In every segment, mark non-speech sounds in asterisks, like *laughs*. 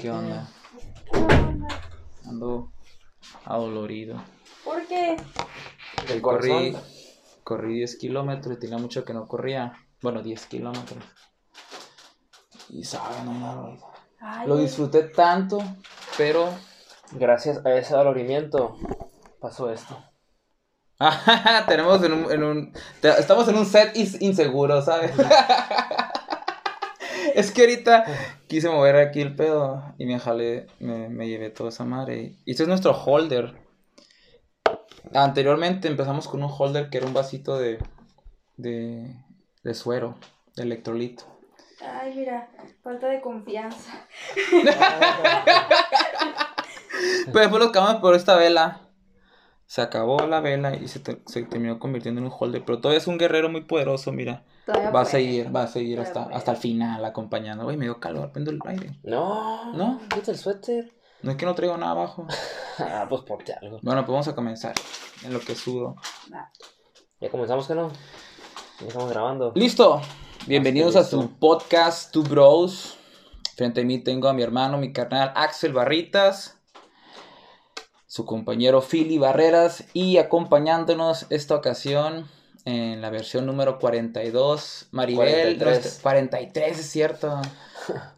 ¿Qué onda? Ando adolorido. ¿Por qué? El Corrí, corazón. corrí 10 kilómetros y tenía mucho que no corría. Bueno, 10 kilómetros. Y sabe, no mames. Ay, Lo disfruté tanto, pero. Gracias a ese dolorimiento pasó esto. *laughs* tenemos en un, en un. Estamos en un set inseguro, ¿sabes? *laughs* es que ahorita quise mover aquí el pedo y me jalé, me, me llevé toda esa madre. Y este es nuestro holder. Anteriormente empezamos con un holder que era un vasito de. de. de suero, de electrolito. Ay, mira, falta de confianza. *laughs* Pero después lo cambiamos por esta vela. Se acabó la vela y se, te- se terminó convirtiendo en un holder. Pero todavía es un guerrero muy poderoso, mira. Todavía Va a puede. seguir, va a seguir Todavía hasta, puede. hasta el final acompañando. Uy, me dio calor, prendo el aire. No, ¿No? Quita el suéter. No es que no traigo nada abajo. *laughs* Ah, pues ponte algo. Bueno, pues vamos a comenzar. En lo que sudo. Ya comenzamos que no. Ya estamos grabando. Listo. Bienvenidos a su podcast, Two Bros. Frente a mí tengo a mi hermano, mi carnal Axel Barritas. Su compañero Philly Barreras. Y acompañándonos esta ocasión en la versión número 42, Maribel. 43. nuestra- 43, es cierto.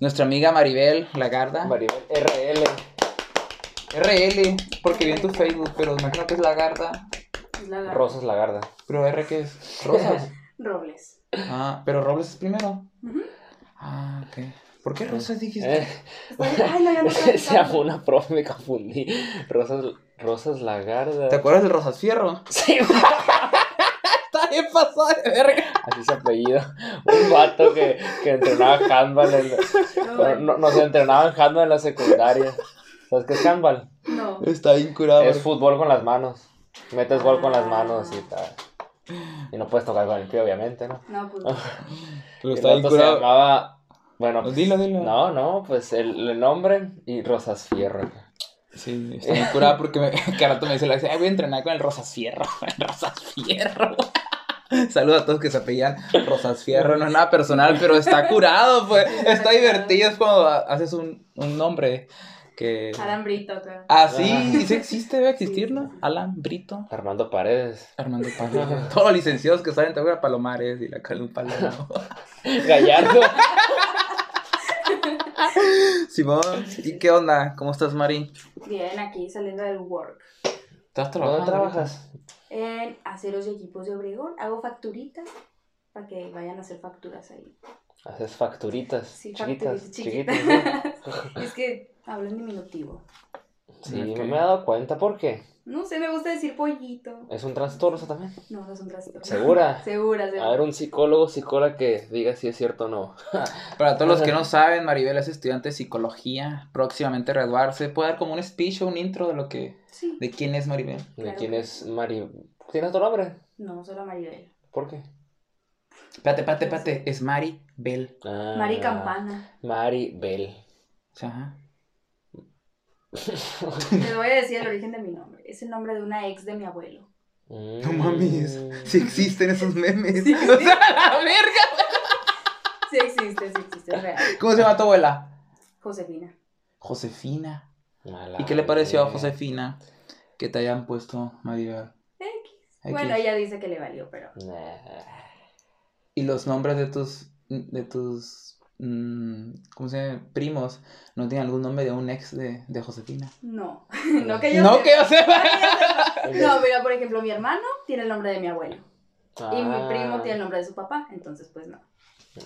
Nuestra amiga Maribel Lagarda. Maribel RL. RL, porque vi en tu Facebook, pero me imagino que es Lagarda. Es la garra. Rosas Lagarda. Pero R que es Rosas. *laughs* Robles. Ah, pero Robles es primero. Ah, ok. ¿Por qué Rosas dijiste? Eh. Ay, no, ya *laughs* no se una profe, me confundí. Rosas, Rosas Lagarda. ¿Te acuerdas del Rosas Fierro? Sí, *laughs* Está bien pasado de verga. así se apellido. Un vato que, que entrenaba handball. En, bueno, no, no se entrenaba en handball en la secundaria. ¿Sabes qué es handball? No. Está bien curado. Es fútbol con las manos. Metes gol con las manos y tal. Y no puedes tocar con el pie, obviamente, ¿no? No, pues. *laughs* Pero está bien se llamaba. Bueno, pues, Dilo, dilo. No, no, pues el, el nombre y Rosas Fierro. Sí, está bien curado porque me, *laughs* que rato me dice la "Ay, voy a entrenar con el Rosas Fierro. *laughs* El Rosas Fierro. *laughs* Saludos a todos que se apellan Rosas Fierro. No es nada personal, pero está curado, pues. Está divertido. Es cuando haces un, un nombre que. Alan Brito acá. Ah, sí, sí existe, debe existir, ¿no? Alan Brito. Armando Paredes. Armando Palomares. Todos los licenciados que salen te voy a Palomares y la Calum Paloma. Gallardo. *laughs* Simón, ¿y qué onda? ¿Cómo estás, Mari? Bien, aquí saliendo del work. ¿Estás trabajando? ¿Dónde trabajas? En aceros y equipos de Obregón. Hago facturitas para que vayan a hacer facturas ahí. Haces facturitas. Sí, chiquitas. facturitas Chiquitas. chiquitas. *laughs* es que hablo en diminutivo. Sí, Ok. me he dado cuenta. ¿Por qué? No sé, me gusta decir pollito. Es un trastorno eso también. No, no es un trastorno. ¿Segura? *laughs* segura, segura. A ver, un psicólogo, psicóloga que diga si es cierto o no. *laughs* Para todos los que no *laughs* saben, Maribel es estudiante de psicología, próximamente graduarse. ¿Puede dar como un speech o un intro de lo que, Sí. de quién es Maribel? ¿De quién es sí. Mari? ¿Tienes otro nombre? No, solo Maribel. ¿Por qué? Espérate, espérate, espérate, es Maribel. Ah, Mari Campana. Maribel. O sea, ajá. Les voy a decir el origen de mi nombre. Es el nombre de una ex de mi abuelo. No mames, si existen esos memes. Sí, o sea, *laughs* la verga. Sí existe, sí existe, es real. ¿Cómo se llama tu abuela? Josefina. Josefina. Mala ¿Y qué le pareció a. Josefina que te hayan puesto Maribel? X. X. Bueno, ella dice que le valió, pero. Nah. Y los nombres de tus, de tus, mm, ¿cómo se llama? Primos, ¿no tienen algún nombre de un ex de, de Josefina? No. *laughs* no que yo no, sepa. que yo sepa. *laughs* No mira, por ejemplo, mi hermano tiene el nombre de mi abuelo. Y mi Ah. primo tiene el nombre de su papá. Entonces, pues no.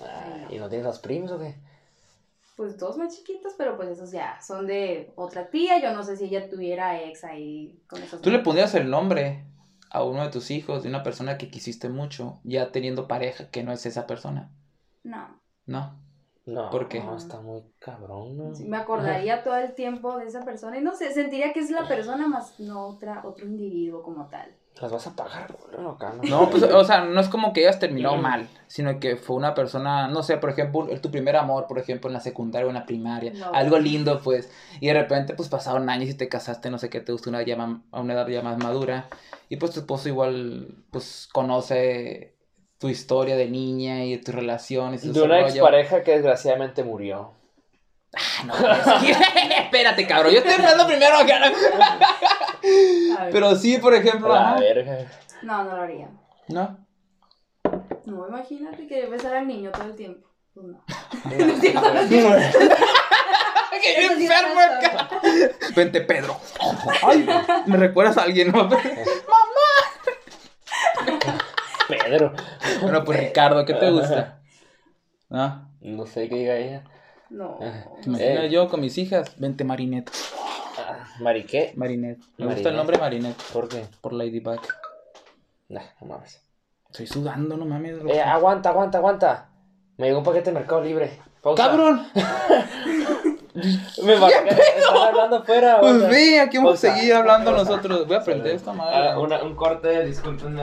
Ah, ¿Y no tienes los primos o qué? Pues dos más chiquitos, pero pues esos ya son de otra tía. Yo no sé si ella tuviera ex ahí con esos. Tú le pondrías el nombre a uno de tus hijos de una persona que quisiste mucho, ya teniendo pareja que no es esa persona. No. No. No. ¿Por qué? No, está muy cabrón, ¿no? Sí, me acordaría todo el tiempo de esa persona y no sé, sentiría que es la persona más no otra, otro individuo como tal. Las vas a pagar, acá, ¿no? No, pues, o sea, no es como que hayas terminado mal, sino que fue una persona, no sé, por ejemplo, tu primer amor, por ejemplo, en la secundaria o en la primaria, No. algo lindo, pues, y de repente, pues, pasaron años y te casaste, no sé qué, te gustó una ya a una edad ya más madura, y pues tu esposo igual, pues, conoce tu historia de niña y de tus relaciones. y De una rollo. expareja que desgraciadamente murió. Ah, no, es *laughs* que- espérate, cabrón, yo estoy hablando primero acá. *laughs* Pero sí, por ejemplo, La ajá. verga. No, no lo haría. ¿no? No, imagínate que besar al niño todo el tiempo. Pues no. *laughs* ¡Qué Eso sí enfermo acá! Vente, Pedro. Ay, me recuerdas a alguien, ¿no? Pedro. Bueno, pues Ricardo, ¿qué te gusta? ¿No? No sé qué diga ella. No. ¿Te imaginas Eh. yo con mis hijas? Vente, Marinette. Ah, ¿Mariqué? Marinette. Me gusta el nombre Marinette. ¿Por qué? Por Ladybug. Nah, no mames. Estoy sudando, no mames. Eh, aguanta, aguanta, aguanta. Me llegó un paquete de Mercado Libre. Pausa. ¡Cabrón! *laughs* Me marca- Están hablando afuera. Pues ve, aquí vamos a seguir hablando Pausa. nosotros. Voy a aprender esta madre. Ah, una- un corte, discúlpenme.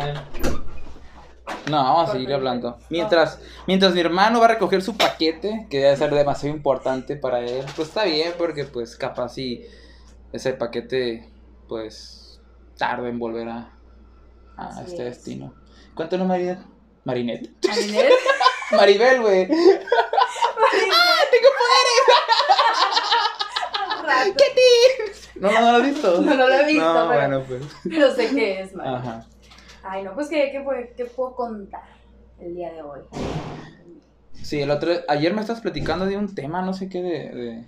No, vamos a seguir hablando. Mientras, mientras mi hermano va a recoger su paquete, que debe ser demasiado importante para él, pues está bien, porque pues capaz si ese paquete, pues, tarda en volver a, a Así este es. destino. Cuéntanos, Marinette. Marinette. Marinette. *laughs* Maribel, güey. *laughs* Rato. No, no, no lo has visto. No, no lo he visto, No, pero, bueno, pues. pero sé que es, Marinette. Ajá. Ay, no, pues, ¿qué, qué, fue- qué puedo contar el día de hoy? Sí, el otro, ayer me estás platicando de un tema, no sé qué, de... de-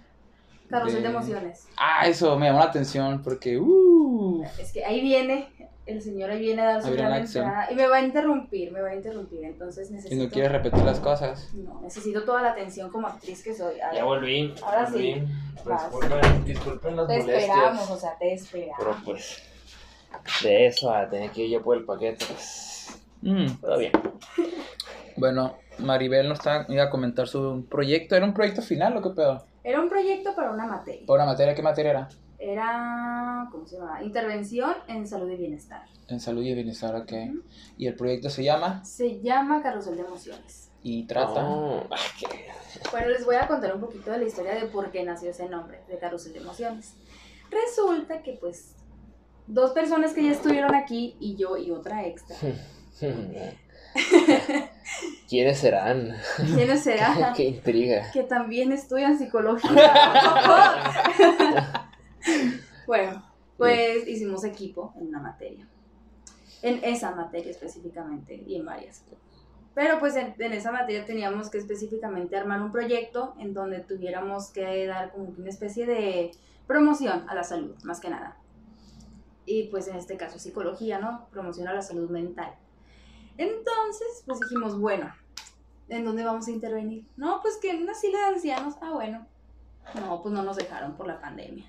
Carrusel de de- emociones. Ah, eso me llamó la atención, porque, uh, Es que ahí viene, el señor ahí viene a dar su Ahí viene gran la acción. entrada y me va a interrumpir, me va a interrumpir, entonces si necesito... no quieres repetir las cosas. No, necesito toda la atención como actriz que soy. Ya volví. Ahora volví. sí. Pues. Disculpen, disculpen las te molestias. esperamos, o sea, te esperamos. Pero pues, de eso a tener que ir yo por el paquete, Mm. todo bien. Bueno, Maribel nos está, iba a comentar su proyecto. ¿Era un proyecto final o qué pedo? Era un proyecto para una materia. ¿Para una materia? ¿Qué materia era? Era, ¿cómo se llama? Intervención en salud y bienestar. En salud y bienestar, ok. Y el proyecto se llama Se llama Carrusel de Emociones. y trata. Oh, Bueno, les voy a contar un poquito de la historia de por qué nació ese nombre, de Carrusel de Emociones. Resulta que, pues, dos personas que ya estuvieron aquí, y yo y otra extra. *laughs* *laughs* ¿Quiénes serán? ¿Quiénes *laughs* serán? qué intriga. que también estudian psicología. bueno, pues hicimos equipo en una materia. En esa materia específicamente y en varias. Pero pues en, en esa materia teníamos que específicamente armar un proyecto en donde tuviéramos que dar como una especie de promoción a la salud, más que nada. Y pues en este caso psicología, ¿no? Promoción a la salud mental. Entonces, pues dijimos, bueno, ¿En dónde vamos a intervenir? No, pues que en una sila de ancianos. Ah, bueno. No, pues no nos dejaron por la pandemia.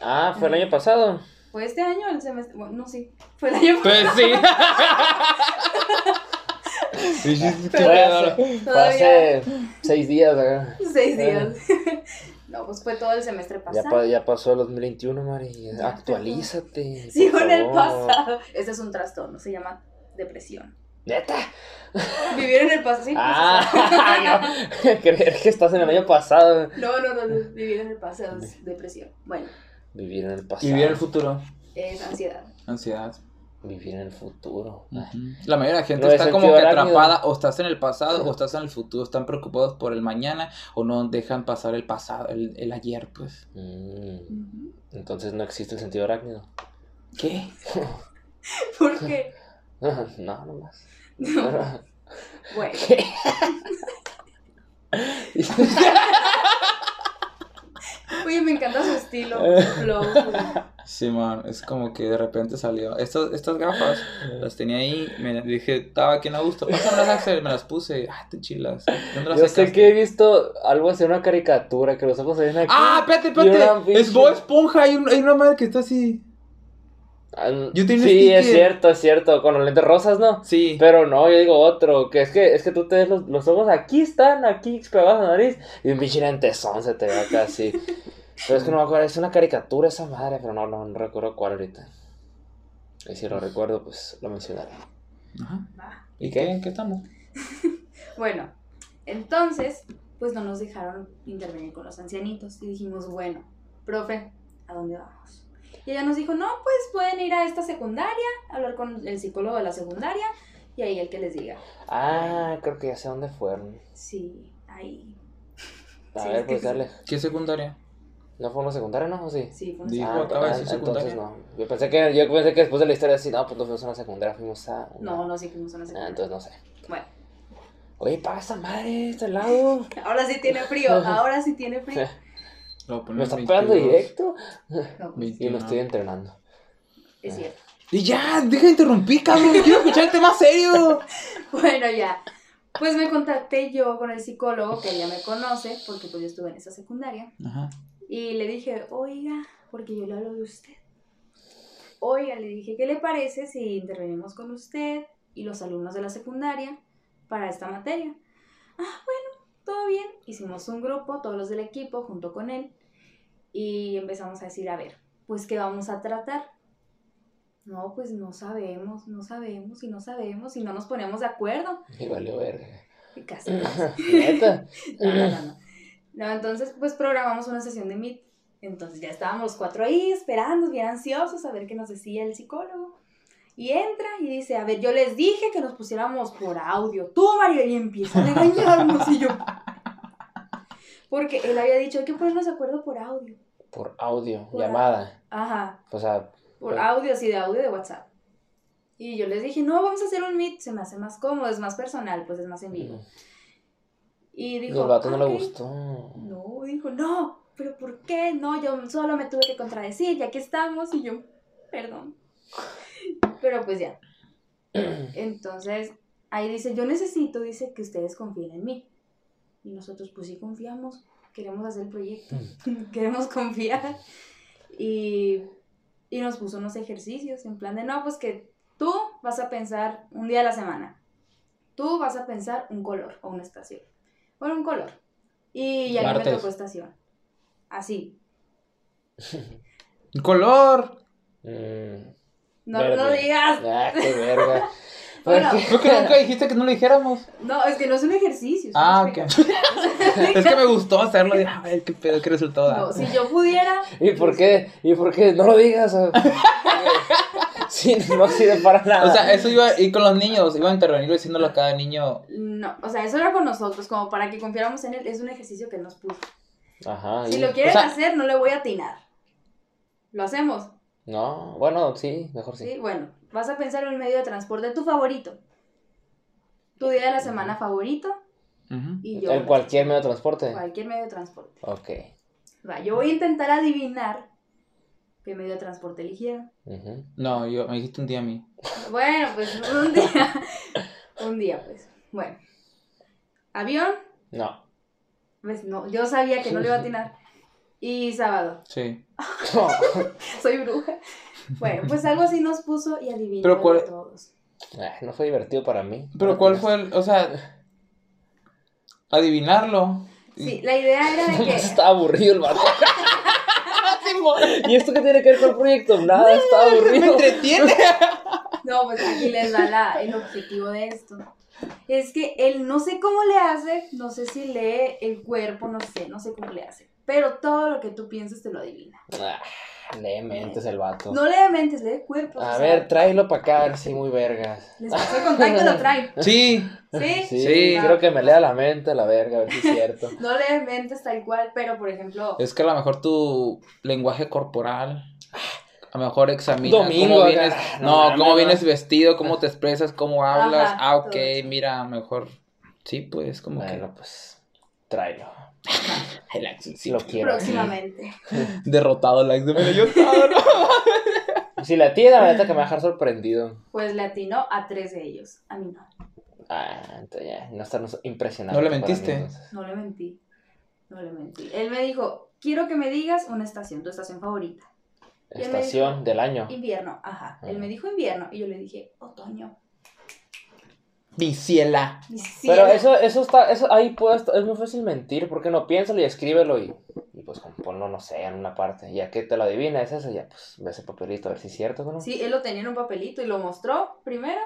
Ah, fue el año pasado. Fue este año el semestre. Bueno, no, sí. Fue el año Pues *laughs* sí. Sí, sí, Todavía hace seis días. acá. seis días. *laughs* No, pues fue todo el semestre Ya, pasado. pa- ya pasó el 2021, Mari. Ya, Actualízate. Sí, por con el pasado. Ese es un trastorno, se llama depresión. Neta. Vivir en el pasado, sí. Ah, *laughs* no. *laughs* Creer que estás en el año pasado. No, no, no, no, vivir en el pasado es depresión. Bueno, Vivir en el pasado. Vivir el futuro. es ansiedad. Ansiedad. Vivir en el futuro. La mayoría de la gente No, está es como que atrapada, o estás en el pasado o estás en el futuro, están preocupados por el mañana o no dejan pasar el pasado, el, el ayer, pues. Mm, entonces no existe el sentido arácnido. ¿Qué? *laughs* ¿Por qué? *laughs* no, nomás. No. *laughs* Bueno. Oye, me encanta su estilo, *laughs* flow. Sí, man, es como que de repente salió. Estas, estas gafas las tenía ahí, me dije, estaba aquí en Augusto, pásamelas Axel, me las puse, ah, te chilas. ¿Dónde las Yo sé sacaste? que he visto algo así, una caricatura, que los ojos se ven aquí. Ah, espérate, y una espérate, es pinche- Bob Esponja, hay, un- hay una madre que está así. Yo sí, es cierto, es cierto, con los lentes rosas, ¿no? Sí. Pero no, yo digo otro, que es que es que tú te ves los, los ojos aquí están, aquí pegados a la nariz, y un pinche lentezón se te ve acá así. Pero es que no me acuerdo, es una caricatura esa madre, pero no, no, no recuerdo cuál ahorita. Y si lo recuerdo, pues lo mencionaré. Ajá. ¿Y ¿Y qué? qué? ¿En qué estamos? *laughs* Bueno, entonces, pues no nos dejaron intervenir con los ancianitos. Y dijimos, bueno, profe, ¿a dónde vamos? Y ella nos dijo, no, pues pueden ir a esta secundaria, hablar con el psicólogo de la secundaria y ahí el que les diga. Ah, creo que ya sé dónde fueron. Sí, ahí. A Sí, ver, pues dale. ¿Qué secundaria? ¿No fue una secundaria, no? ¿O sí? Sí, fue un Digo, Ah, acaba de ah, decir entonces secundaria. no. Yo pensé que, yo pensé que después de la historia así, no, pues no fuimos a una secundaria, fuimos a una... No, no, sí fuimos a una Ah, secundaria. entonces no sé. Bueno, Oye, paga esa madre, este lado. *laughs* ahora sí tiene frío, ahora sí tiene frío. *laughs* Lo voy a poner Me está 22. pegando directo. No, pues, Y 21. me estoy entrenando. es cierto. Y ya, deja de interrumpir, cabrón. Quiero escuchar el tema serio. *laughs* Bueno, ya. Pues me contacté yo con el psicólogo que ella me conoce, porque pues yo estuve en esa secundaria. Ajá. Y le dije, oiga, porque yo le hablo de usted. Oiga, le dije, ¿qué le parece si intervenimos con usted y los alumnos de la secundaria para esta materia? Ah, bueno, todo bien. Hicimos un grupo, todos los del equipo, junto con él. Y empezamos a decir, a ver, pues, ¿qué vamos a tratar? No, pues no sabemos, no sabemos y no sabemos y no nos ponemos de acuerdo. Y valió verga. *laughs* Casi. Neta. *laughs* No, no, no, no. No, entonces, pues programamos una sesión de Meet. Entonces ya estábamos los cuatro ahí esperando, bien ansiosos a ver qué nos decía el psicólogo. Y entra y dice, a ver, yo les dije que nos pusiéramos por audio. Tú, Mario, y empieza a regañarnos. Y yo... *laughs* Porque él había dicho, hay que ponernos de acuerdo por audio. Por audio, Por llamada. Ajá, O sea, por Pero- audio, así de audio de WhatsApp. Y yo les dije, no, vamos a hacer un Meet, se me hace más cómodo, es más personal, pues es más en vivo. Y y dijo, al vato no le gustó. No, dijo, no, pero ¿por qué? No, yo solo me tuve que contradecir, ya que estamos, y yo, perdón. Pero pues ya. Entonces, ahí dice, yo necesito, dice, que ustedes confíen en mí. Y nosotros, pues sí confiamos, queremos hacer el proyecto, *laughs* queremos confiar. Y, y nos puso unos ejercicios, en plan de, no, pues que tú vas a pensar un día a la semana. Tú vas a pensar un color o una estación. Bueno, un color. Y ya me tocó estación. Así. *laughs* Color. Mm, No, Verde. no digas. ah, qué verga. *laughs* Bueno, Pues, Creo que nunca dijiste que no lo dijéramos. No, es que no es un ejercicio. es Ah, ok. *laughs* Es que me gustó hacerlo. Dije, a ver qué pedo, qué resultado da. No, si yo pudiera. ¿Y por qué? ¿Y por qué? No lo digas. *laughs* sí, no sirve para nada. O sea, eso iba a ir con los niños. Iba a intervenir diciéndolo a cada niño. No, o sea, eso era con nosotros, como para que confiáramos en él. Es un ejercicio que nos puso. Ajá. Si y- lo quieren o sea- hacer, no le voy a atinar. ¿Lo hacemos? No, bueno, sí, mejor sí. Sí. Bueno, vas a pensar en un medio de transporte tu favorito. Tu día de la semana favorito. Ujú. Y yo. ¿En cualquier medio de transporte? Cualquier medio de transporte. Ok. Va, yo voy a intentar adivinar qué medio de transporte eligieron. No, yo me dijiste un día a mí. Bueno, pues *laughs* un día. un día, pues. Bueno. Avión, No. pues no, yo sabía que no le iba a atinar. *laughs* Y sábado, Sí. *laughs* soy bruja. Bueno, pues algo así nos puso y adivinó Pero cuál- todos. Ah, no fue divertido para mí. Pero ¿cuál tienes- fue el, o sea, adivinarlo? Sí, la idea era de que. *laughs* Está aburrido el vato. *laughs* ¿Y esto qué tiene que ver con el proyecto? Nada, está Me aburrido. entretiene. No, pues aquí les da la, el objetivo de esto. Es que él no sé cómo le hace, no sé si lee el cuerpo, no sé, no sé cómo le hace. Pero todo lo que tú pienses te lo adivina. Ah, lee mentes el vato. No lee mentes, lee cuerpos. A o sea, ver, tráelo para acá, a ver si muy vergas. Les paso el contacto y lo traen. *laughs* Sí. ¿Sí? Sí, Sí. quiero que me lea la mente, la verga, a ver si es cierto. *laughs* No lee mentes tal cual, pero por ejemplo, Es que a lo mejor tu lenguaje corporal, a lo mejor examina Domingo cómo acá. vienes, No no, cómo vienes vestido, cómo te expresas, cómo hablas. Ajá, ah, ok, todo. mira, mejor. Sí, pues, como Bueno, pues, tráelo. *laughs* El Axel, sí, Lo quiero. próximamente. *laughs* Derrotado el Axel, pero yo ¿no? Si la tiene, la neta que me va a dejar sorprendido. Pues le atinó a tres de ellos. A mí no. Ah, entonces ya, no estarnos impresionando. ¿No le mentiste? No le mentí. No le mentí. Él me dijo, quiero que me digas una estación, tu estación favorita. Estación dijo, del año. Invierno, ajá. Él me dijo invierno y yo le dije, otoño. Mi ciela. Mi Pero eso, eso está, eso ahí puede estar- es muy fácil mentir, ¿por qué no? Piénsalo y escríbelo y, y pues ponlo, no sé, en una parte. Ya que te lo adivina, es eso, ya pues ve ese papelito a ver si es cierto o no. Sí, él lo tenía en un papelito y lo mostró primero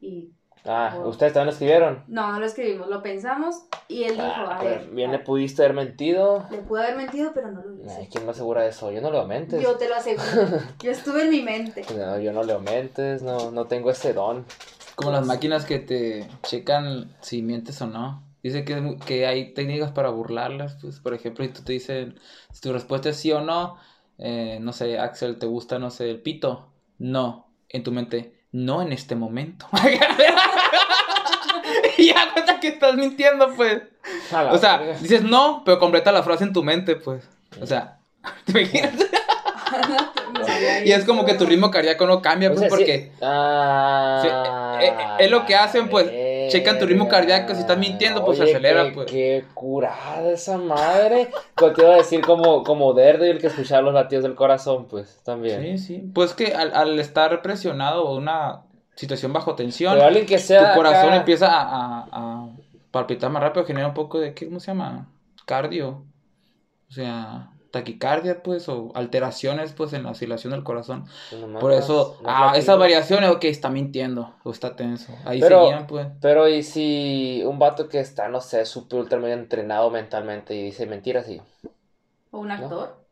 y Ah, ustedes también lo escribieron. no, no lo escribimos, lo pensamos y él dijo, Ah, a ver, bien le a- pudiste haber mentido. le pude haber mentido, pero no lo Ay, hice. ¿quién me asegura eso? Yo no leo mentes. Yo te lo aseguro. *laughs* Yo estuve en mi mente. No, yo no leo mentes, no, no tengo ese don. Como las máquinas que te checan si mientes o no. Dice que, que hay técnicas para burlarlas, pues, por ejemplo, si tú te dicen, si tu respuesta es sí o no, eh, no sé, Axel, ¿te gusta, no sé, el pito? No, en tu mente, no en este momento. *laughs* y ya cuenta que estás mintiendo, pues. O sea, verga. dices no, pero completa la frase en tu mente, pues. O sea, *laughs* ¿te imaginas? *laughs* Y es como que tu ritmo cardíaco no cambia, O pues, sí- porque Ah, Sí, eh, eh, es lo que hacen, pues, checan tu ritmo cardíaco, si estás mintiendo, pues, se Oye, acelera, qué- pues. Qué curada esa madre. Pues te iba a decir como, como Daredevil que escuchaba los latidos del corazón, pues, también. Sí, sí. Pues que al, al estar presionado o una situación bajo tensión, Pero alguien que tu corazón acá- empieza a, a- a palpitar más rápido, genera un poco de, ¿qué, ¿cómo se llama? Cardio. O sea, taquicardia, pues, o alteraciones, pues, en la oscilación del corazón. Pues Por eso, ah, esas variaciones, ok, está mintiendo o está tenso. Ahí Pero- seguían, pues. Pero y si un vato que está, no sé, súper ultra medio entrenado mentalmente y dice mentiras y... O un actor.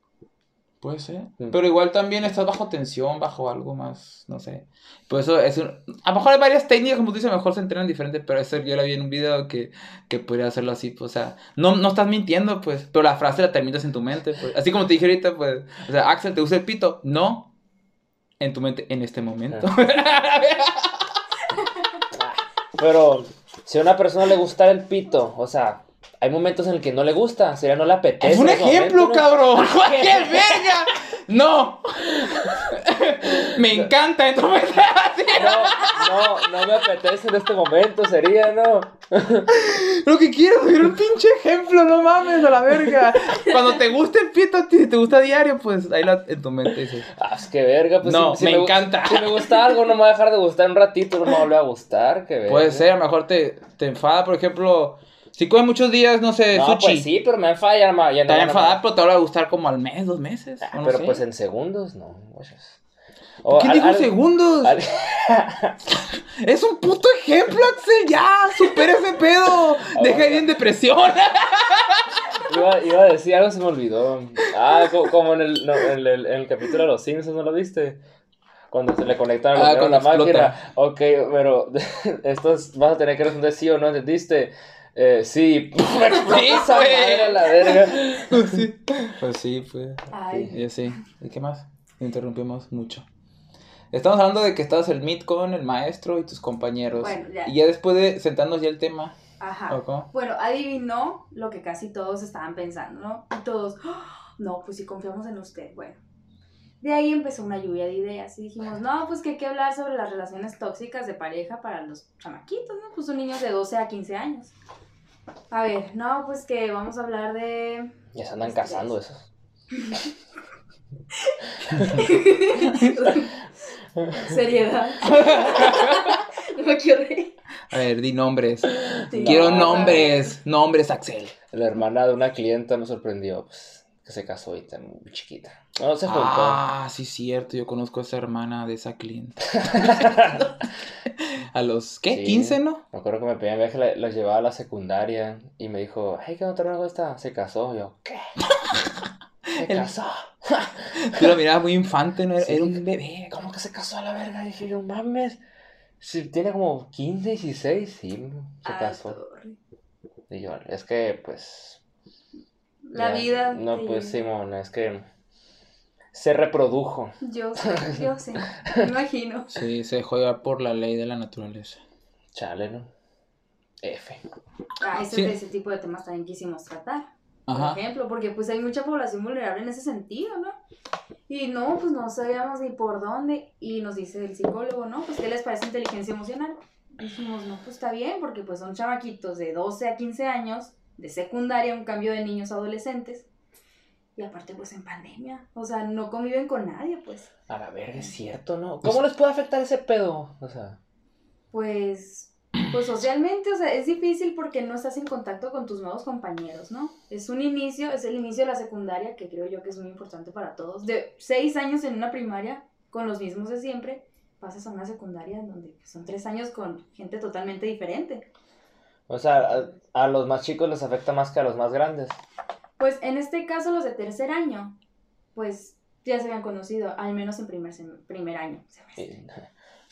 Puede ser. Mm. Pero igual también estás bajo tensión, bajo algo más, no sé. Por eso es un... A lo mejor hay varias técnicas, como tú dices, a lo mejor se entrenan diferentes, pero eso yo la vi en un video que, que podría hacerlo así, pues, o sea, no, no estás mintiendo, pues, pero la frase la terminas en tu mente, pues. Así como te dije ahorita, pues, o sea, Axel, ¿te gusta el pito? No, en tu mente, en este momento. *laughs* Pero si a una persona le gusta el pito, o sea, hay momentos en el que no le gusta, sería no le apetece. es un ejemplo, momento, ¿no? cabrón. *laughs* *laughs* ¡Qué verga! No. Me encanta, entonces. No, *laughs* no, no me apetece en este momento, sería, ¿no? Lo que quiero, era un pinche ejemplo, no mames, a la verga. Cuando te gusta el pito, si te gusta diario, pues ahí la- en tu mente dices. Ah, es que verga, pues No, me encanta. Si me gusta algo, no me va a dejar de gustar un ratito, no me va a volver a gustar, que verga. Puede ser, a lo mejor te, te enfada, por ejemplo, si comes muchos días, no sé, No, sushi. pues sí, pero me enfada ya no Te va a enfadar, pero te va a gustar como al mes, dos meses. Ah, no pero sé. pues en segundos, no. güeyes. O ¿Quién al- dijo al- segundos? al- *laughs* Es un puto ejemplo, Axel, ya, supera ese pedo. *laughs* Deja de ir en depresión. *laughs* iba, iba a decir algo, se me olvidó. Ah, co- como, en, el, no, en, el, en el capítulo de los Simpsons, ¿no lo viste? Cuando se le conectaron Ah, cuando la máquina. explota. Ok, pero esto es- vas a tener que responder sí o no, ¿entendiste? Eh, sí. *laughs* Me Sí, madre a la verga. Pues sí, pues sí, pues. Ay. Y así. ¿Y qué más? Interrumpimos mucho. Estamos hablando de que estabas el meet con el maestro y tus compañeros. Bueno, ya. Y ya después de sentarnos ya el tema. Ajá. Bueno, adivinó lo que casi todos estaban pensando, ¿no? Y todos, "Ah, no, pues si confiamos en usted, bueno. De ahí empezó una lluvia de ideas y dijimos, no, pues que hay que hablar sobre las relaciones tóxicas de pareja para los chamaquitos, ¿no? Pues son niños de 12 a 15 años. A ver, no, pues que vamos a hablar de... Ya se andan casando esos. *laughs* Seriedad. *laughs* no me quiero reír. A ver, di nombres. Sí. Quiero No, nombres. Nombres, Axel. La hermana de una clienta me sorprendió, pues, que se casó ahorita muy chiquita. No, se juntó. Ah, sí, cierto. Yo conozco a esa hermana de esa cliente. *laughs* a los, ¿qué? Sí. ¿15, no? Me acuerdo que me pedían viaje, la, la llevaba a la secundaria y me dijo, hey, ¿qué otra nueva esta? Se casó. Yo, ¿qué? Se El- casó. *laughs* Tú la mirabas muy infante, ¿no? Era, Sí. era un bebé. ¿Cómo que se casó a la verga? Y dije, yo, mames. Si tiene como 15, 16, sí, se Ah, casó. torre. Y yo, es que, pues. La ya- vida. No, te pues. Simón, es que. Se reprodujo. Yo sé, *laughs* yo sé. Me imagino. Sí, se dejó llevar por la ley de la naturaleza. Chale, ¿no? F. Ah, ese, Sí. ese tipo de temas también quisimos tratar. Ajá. por ejemplo, porque pues hay mucha población vulnerable en ese sentido, ¿no? Y no, pues no sabíamos ni por dónde. Y nos dice el psicólogo, ¿no? Pues ¿qué les parece inteligencia emocional? Dijimos, no, pues está bien, porque pues son chamaquitos de 12 a 15 años, de secundaria, un cambio de niños a adolescentes. Y aparte, pues en pandemia, o sea, no conviven con nadie, pues. A la verga, es cierto, ¿no? ¿Cómo les puede afectar ese pedo? O sea. Pues, pues socialmente, o sea, es difícil porque no estás en contacto con tus nuevos compañeros, ¿no? Es un inicio, es el inicio de la secundaria, que creo yo que es muy importante para todos. De seis años en una primaria, con los mismos de siempre, pasas a una secundaria en donde pues, son tres años con gente totalmente diferente. O sea, a, a los más chicos les afecta más que a los más grandes. Pues en este caso, los de tercer año, pues ya se habían conocido, al menos en primer, sem- primer año. Y-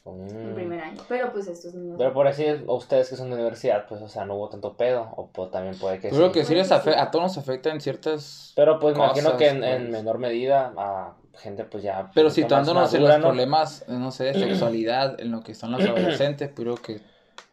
en Mm. primer año. Pero pues estos niños... Pero por decir, a ustedes que son de universidad, pues, o sea, no hubo tanto pedo, o pues, también puede que Yo creo sí. que sí les sí. a todos nos afecta en ciertas... Pero pues me imagino cosas, que en, en pues. menor medida a gente pues ya... Pero situándonos en los ¿no? problemas, eh, no sé, de sexualidad, en lo que son los *clears throat* adolescentes, pues creo que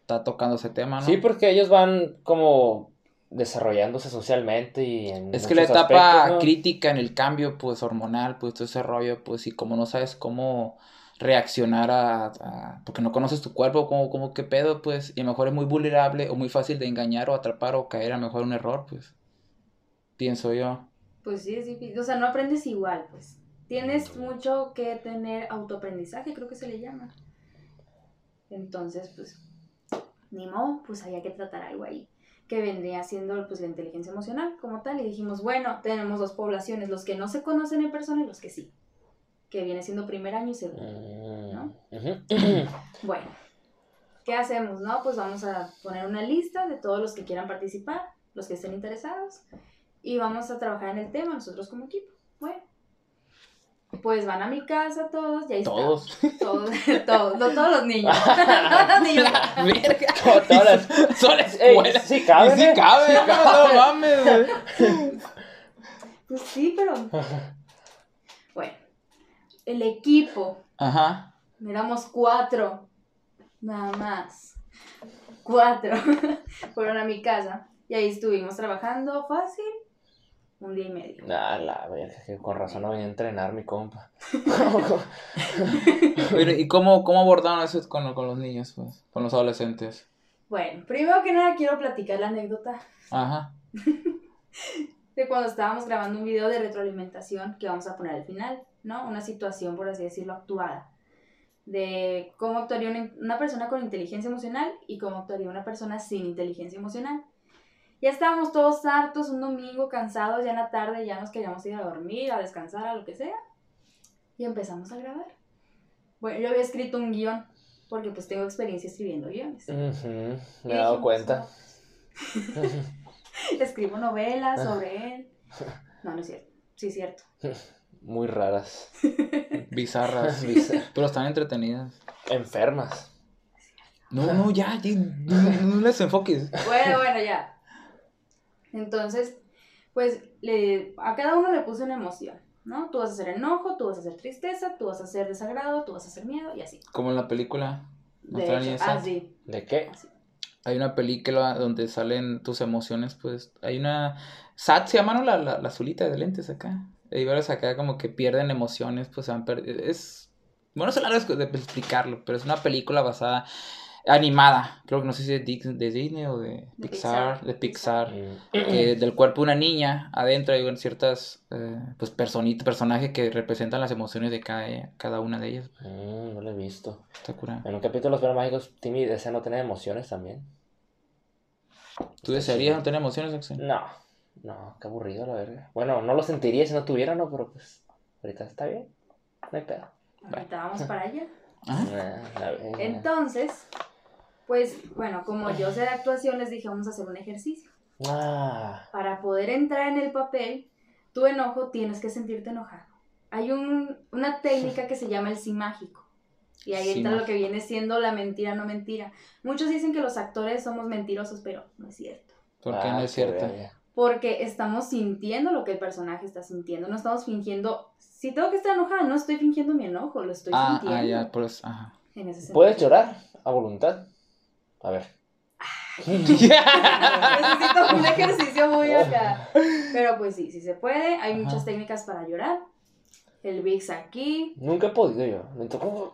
está tocando ese tema, ¿no? Sí, porque ellos van como desarrollándose socialmente y en Es que la etapa aspectos, ¿no? crítica en el cambio, pues, hormonal, pues, todo ese rollo, pues, y como no sabes cómo reaccionar a, a- porque no conoces tu cuerpo, como, como qué pedo, pues, y a lo mejor es muy vulnerable o muy fácil de engañar o atrapar o caer a lo mejor un error, pues, pienso yo. Pues sí, es difícil. O sea, no aprendes igual, pues. Tienes mucho que tener autoaprendizaje, creo que se le llama. Entonces, pues, ni modo, pues había que tratar algo ahí. Que vendría siendo pues la inteligencia emocional como tal. Y dijimos, bueno, tenemos dos poblaciones, los que no se conocen en persona y los que sí. Que viene siendo primer año y segundo. Mm, ¿no? *clears throat* Bueno, ¿qué hacemos? No, pues vamos a poner una lista de todos los que quieran participar, los que estén interesados, y vamos a trabajar en el tema nosotros como equipo. Bueno, pues van a mi casa todos, y ahí Todos. Todos, *laughs* todos, no, todos los niños. *laughs* Todos los niños. Verga. *laughs* Todas las- Son sí cabe, sí ¿eh? cabe, Sí no, cabe. no mames. Pues sí, pero. Bueno, el equipo, Ajá. éramos cuatro, nada más. Cuatro. Fueron a mi casa y ahí estuvimos trabajando fácil un día y medio. Ah, la verga, que con razón no venía a entrenar mi compa. *laughs* Pero, ¿y cómo, cómo abordaron eso con, con los niños, pues? Con los adolescentes. Bueno, primero que nada quiero platicar la anécdota Ajá. *laughs* de cuando estábamos grabando un video de retroalimentación que vamos a poner al final, ¿no? Una situación, por así decirlo, actuada. De cómo actuaría una, una persona con inteligencia emocional y cómo actuaría una persona sin inteligencia emocional. Ya estábamos todos hartos un domingo, cansados, ya en la tarde, ya nos queríamos ir a dormir, a descansar, a lo que sea. Y empezamos a grabar. Bueno, yo había escrito un guion, porque pues tengo experiencia escribiendo guiones. Ujú, Y Me he dado cuenta. *laughs* Escribo novelas sobre él. No, no es cierto. Sí, es cierto. Muy raras. *laughs* Bizarras. *laughs* Bizar- Pero están entretenidas. Enfermas. No, no, ya, ya, no, no les enfoques. Bueno, bueno, ya. Entonces, pues le, a cada uno le puse una emoción, ¿no? Tú vas a hacer enojo, tú vas a hacer tristeza, tú vas a hacer desagrado, tú vas a hacer miedo y así. Como en la película. ¿No De hecho, así, ¿De qué? así. Hay una película donde salen tus emociones, pues. Hay una. Sat se llama, ¿no? La, la, la azulita de lentes acá. Hay varios acá como que pierden emociones, pues se van perdiendo. Es. Bueno, es largo de explicarlo, pero es una película basada. Animada. Creo que no sé si es de Dis- de Disney o de, De Pixar. Pixar. De Pixar. Mm. que del cuerpo de una niña adentro hay ciertas eh, pues personitas, personajes que representan las emociones de cada, cada una de ellas. Mm, no lo he visto. Está curada. En un capítulo de los Perros Mágicos, Timmy desea no tener emociones también. ¿Tú desearías no tener emociones, Axel? No, no, qué aburrido la verga. Bueno, no lo sentiría si no tuviera, ¿no? Pero pues, ahorita está bien. No hay pedo. Ahorita vamos para allá. *laughs* Ah. Entonces, pues, bueno, como yo sé de actuación, les dije, vamos a hacer un ejercicio. Ah, Para poder entrar en el papel, tu enojo tienes que sentirte enojado. Hay un, una técnica que se llama el sí mágico. Y ahí Sí entra lo que viene siendo la mentira, no mentira. Muchos dicen que los actores somos mentirosos, pero no es cierto. ¿Por qué ah, no es cierto? Porque estamos sintiendo lo que el personaje está sintiendo. No estamos fingiendo. Si tengo que estar enojada, no estoy fingiendo mi enojo, lo estoy Ah, sintiendo. ah, ya, pues, ajá. En ese sentido. ¿Puedes llorar a voluntad? A ver. Necesito un *laughs* ejercicio muy acá. Pero pues sí, sí se puede. Hay muchas técnicas para llorar. El VIX aquí. Nunca he podido yo. Me tocó.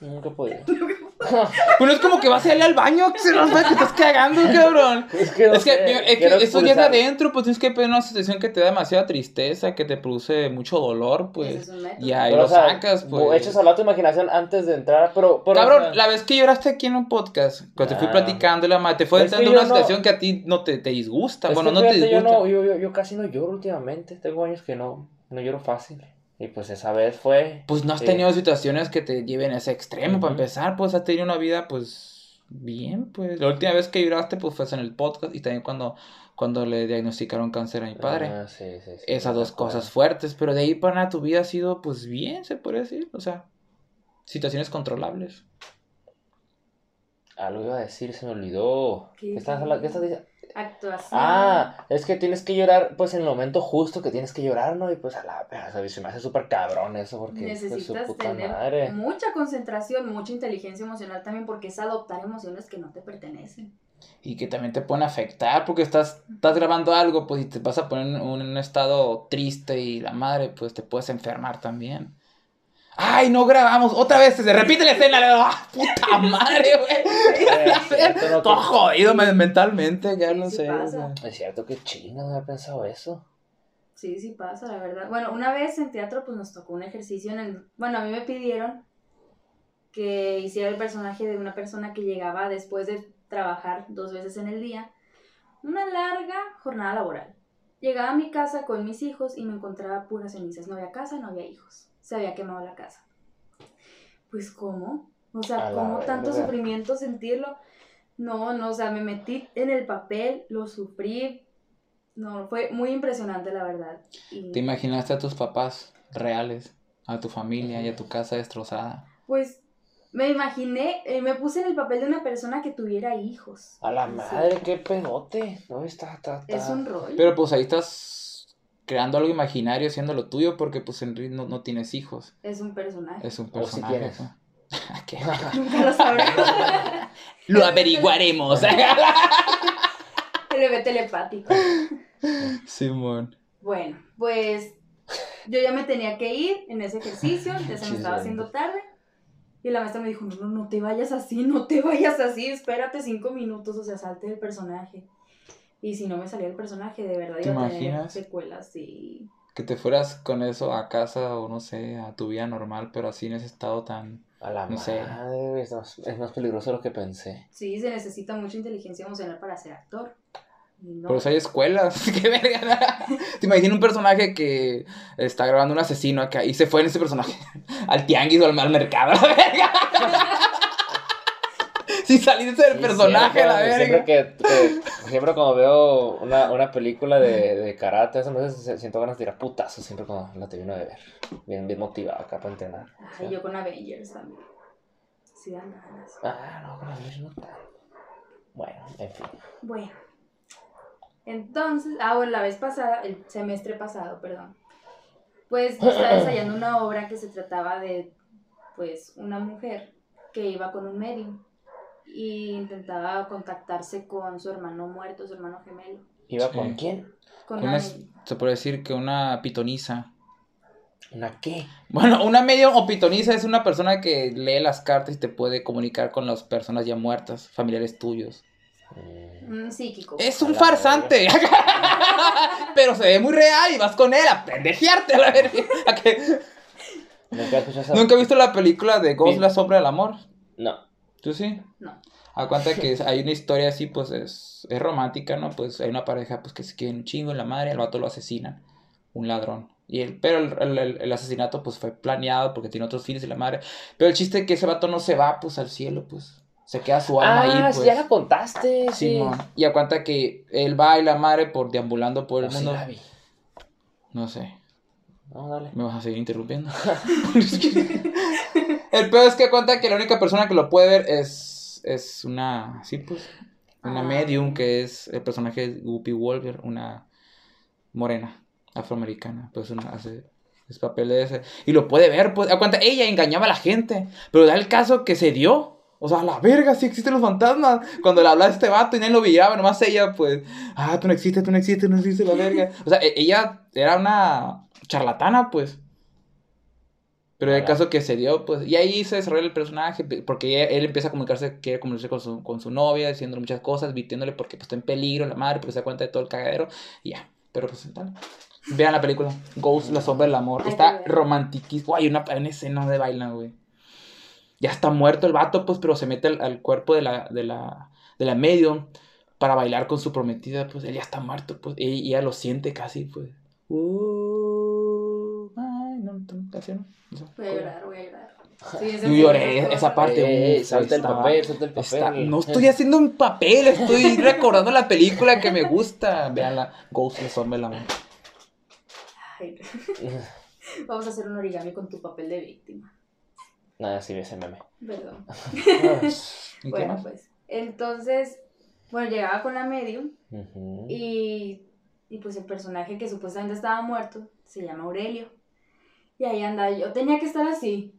Nunca he podido. *laughs* Pero *laughs* es como que vas a ir al baño, Axel, no sabes que estás cagando, cabrón. *laughs* Es que, no Es que, sé, es que eso ya de adentro, pues tienes que pedir una situación que te da demasiada tristeza, que te produce mucho dolor, pues. es. Y ahí Pero, lo o sea, sacas, pues. Echas a hablar tu imaginación antes de entrar, pero. pero, Cabrón, o sea, la vez que lloraste aquí en un podcast, cuando te fui Ah. platicando, la madre, te fue que entrando una no- situación que a ti no te, te disgusta. es bueno, que no te fíjate, yo, disgusta. no, yo, yo, yo casi no lloro últimamente. Tengo años que no, no lloro fácil. Y pues esa vez fue. Pues no has Sí. tenido situaciones que te lleven a ese extremo para empezar, pues has tenido una vida, pues, bien, pues. La última vez que lloraste, pues, fue en el podcast y también cuando, cuando le diagnosticaron cáncer a mi padre. Ah, sí, sí, sí, Esas dos cosas fuertes, pero de ahí para nada tu vida ha sido, pues, bien, se puede decir, o sea, situaciones controlables. Algo iba a decir, se me olvidó. ¿Qué? ¿Qué estás hablando? ¿Qué estás diciendo? Actuación. Ah, es que tienes que llorar, pues en el momento justo que tienes que llorar, ¿no? Y pues a la verga, ¿sabes? se me hace súper cabrón eso, porque pues, su Necesitas puta tener madre. mucha concentración, mucha inteligencia emocional también, porque es adoptar emociones que no te pertenecen. Y que también te pueden afectar porque estás, estás grabando algo, pues y te vas a poner en un, en un estado triste y la madre, pues te puedes enfermar también. ¡Ay, no grabamos! Otra vez se repite la escena. ¡Ah, puta *laughs* madre, güey! *laughs* Todo jodido me- mentalmente, ya no Sí sé. pasa. Es cierto, qué chinga, no había pensado eso. Sí, sí pasa, la verdad. Bueno, una vez en teatro pues nos tocó un ejercicio en el... Bueno, a mí me pidieron que hiciera el personaje de una persona que llegaba después de trabajar dos veces en el día. Una larga jornada laboral. Llegaba a mi casa con mis hijos y me encontraba puras cenizas. No había casa, no había hijos. Se había quemado la casa. Pues, ¿cómo? O sea, ¿cómo tanto sufrimiento sentirlo? No, no, o sea, me metí en el papel, lo sufrí. No, fue muy impresionante, la verdad. Y, ¿Te imaginaste a tus papás reales, a tu familia y a tu casa destrozada? pues me imaginé, eh, me puse en el papel de una persona que tuviera hijos. A la Sí. madre, qué pedote. No, está, está, está. Es un rollo. Pero pues ahí estás creando algo imaginario, haciendo lo tuyo, porque pues en realidad no, no tienes hijos. Es un personaje. Es un O si personaje. tienes. ¿no? *laughs* ¿Qué? *laughs* Nunca lo sabré. *laughs* Lo averiguaremos. bebé telepático. Simón. Bueno, pues yo ya me tenía que ir en ese ejercicio, ya se me estaba haciendo tarde. Y la maestra me dijo, no, no, no te vayas así, no te vayas así, espérate cinco minutos, o sea, salte del personaje. Y si no me salía el personaje, de verdad ¿Te iba a tener imaginas? secuelas y... Que te fueras con eso a casa o no sé, a tu vida normal, pero así en ese estado tan... A la No madre, es más, es más peligroso de lo que pensé. Sí, se necesita mucha inteligencia emocional para ser actor. No. Por eso hay escuelas. *laughs* ¡Qué verga! Te imaginas un personaje que está grabando un asesino acá y se fue en ese personaje *laughs* al tianguis o al, al mercado, la verga. *laughs* Si saliste del Sí, personaje, cierto, la Siempre verga. que, que- siempre cuando veo una, una película de, de karate, esas veces siento ganas de tirar putazos, siempre cuando la termino de ver. Bien, bien motivado acá para entrenar. Ay, yo con Avengers también. Sí, dan ganas. Ah, no, con Luis no tanto. Bueno, en fin. Bueno. Entonces, ah, bueno, la vez pasada, el semestre pasado, perdón. Pues yo estaba ensayando una obra que se trataba de, pues, una mujer que iba con un medium y intentaba contactarse con su hermano muerto, su hermano gemelo. ¿Iba Sí. con quién? Con Una, se puede decir que una pitoniza. ¿Una qué? Bueno, una medio o pitoniza es una persona que lee las cartas y te puede comunicar con las personas ya muertas, familiares tuyos. Mm, un psíquico. Es A un farsante. *laughs* Pero se ve muy real y vas con él a pendejearte a la verga. *laughs* ¿A qué? ¿Nunca has escuchado esa- ¿Nunca has visto la película de Ghost, Sí. la sombra del amor? No. ¿Tú sí? No. A cuenta que *laughs* hay una historia así, pues es, es romántica, ¿no? Pues hay una pareja pues que se quieren un chingo en la madre, el vato lo asesinan, un ladrón. Y el, pero el, el- asesinato pues fue planeado porque tiene otros fines y la madre. Pero el chiste es que ese vato no se va pues al cielo, pues se queda su alma Ah, ahí, sí, pues. ya la contaste, sí. Simón. Y a cuenta que él va y la madre por deambulando por el sí mundo. vi. No sé, No, dale. me vas a seguir interrumpiendo. *laughs* *laughs* el peor es que cuenta que la única persona que lo puede ver es, es una, sí, pues, una Ah. medium que es el personaje de Whoopi Wolver, una morena afroamericana, pues una hace es papel de ese y lo puede ver, pues, a cuenta ella engañaba a la gente, pero da el caso que se dio. O sea, a la verga, sí existen los fantasmas. Cuando le hablaba a este vato y nadie lo veía, nomás ella, pues, ah, tú no existes, tú no existes, no existes, la verga. O sea, e- ella era una charlatana, pues. Pero el caso que se dio, pues, y ahí se desarrolla el personaje, pe- porque él empieza a comunicarse, quiere comunicarse con su, con su novia, diciéndole muchas cosas, advirtiéndole porque pues, está en peligro la madre, porque se da cuenta de todo el cagadero, y ya. Pero pues, tal. Vean la película, Ghost, la sombra del amor. Está romantiquísimo. Hay una, una escena de bailan, güey. Ya está muerto el vato, pues, pero se mete al, al cuerpo de la, de la, de la medium para bailar con su prometida, pues, él ya está muerto, pues, y ella lo siente casi, pues. Uh, Voy a llorar, voy a llorar. *laughs* Sí, Yo lloré esa parte. Eh, uf, salta el estaba- papel, salta el papel. Está- no estoy haciendo un papel, estoy *laughs* recordando la película que me gusta. Veanla, Ghost, la sombra del amor. Ay, *laughs* Vamos a hacer un origami con tu papel de víctima. Nada, sí ese meme. Perdón. ¿Y qué Bueno, más? pues. Entonces, bueno, llegaba con la medium y, y pues el personaje que supuestamente estaba muerto se llama Aurelio. Y ahí anda, yo tenía que estar así.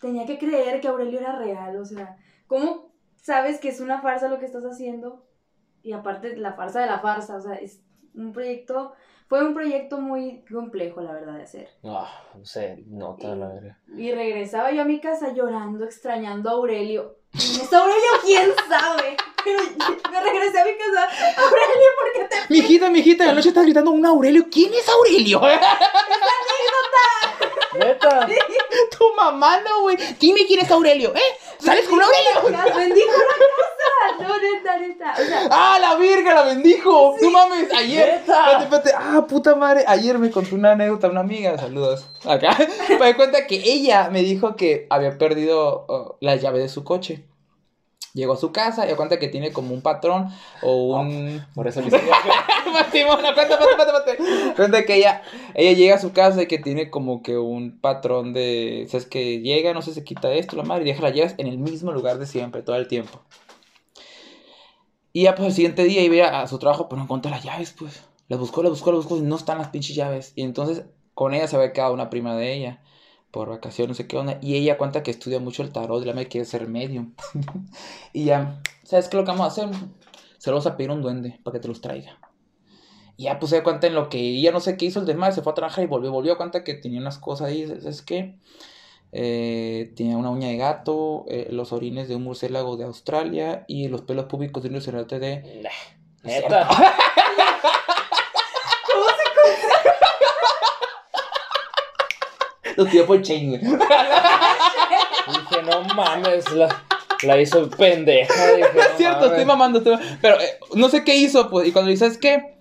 Tenía que creer que Aurelio era real, o sea, ¿cómo sabes que es una farsa lo que estás haciendo? Y aparte, la farsa de la farsa, o sea, es un proyecto, fue un proyecto muy complejo, la verdad, de hacer. Ah, no sé, nota la verga. Y regresaba yo a mi casa llorando, extrañando a Aurelio. ¿Quién es Aurelio? ¿Quién sabe? Pero me regresé a mi casa. Aurelio, ¿por qué te Mijita, mijita, en la noche estás gritando un Aurelio. ¿Quién es Aurelio? Neta. *laughs* tu mamá no, güey. Dime quién es Aurelio, ¿eh? ¿Sales con Aurelio? La bendijo la casa. No, neta, neta. O sea, ¡Ah, la virga, la bendijo! No mames, ayer. Neta. Espérate, espérate. Ah, puta madre. Ayer me contó una anécdota una amiga. Saludos. Acá. *laughs* Me di cuenta que ella me dijo que había perdido oh, la llave de su coche. Llegó a su casa y cuenta que tiene como un patrón o un. Por eso le *laughs* *laughs* espérate. Cuenta que ella, ella llega a su casa y que tiene como que un patrón de. ¿Sabes? Que llega, no sé, se quita esto, la madre, y deja las llaves en el mismo lugar de siempre, todo el tiempo. Y ya, pues, el siguiente día iba a su trabajo, pero no encontró las llaves, pues. Las buscó, las buscó, las buscó, y no están las pinches llaves. Y entonces, con ella se había quedado una prima de ella, por vacaciones, no sé qué onda. Y ella cuenta que estudia mucho el tarot, la me quiere ser medium. *laughs* y ya, ¿sabes qué es lo que vamos a hacer? Se lo vamos a pedir a un duende para que te los traiga. Y ya pues se da cuenta en lo que ella no sé qué hizo el demás, se fue a trabajar y volvió, volvió a cuenta que tenía unas cosas ahí, ¿sabes qué? Eh, tenía una uña de gato, eh, los orines de un murciélago de Australia y los pelos públicos de un rinoceronte de... Nah, *laughs* Neta. *laughs* Los tiró por chain, güey. *laughs* Dije, no mames, la, la hizo pendeja. *laughs* Dije, No es cierto, mames. estoy mamando, estoy. Pero eh, no sé qué hizo, pues. Y cuando le dice, ¿sabes qué?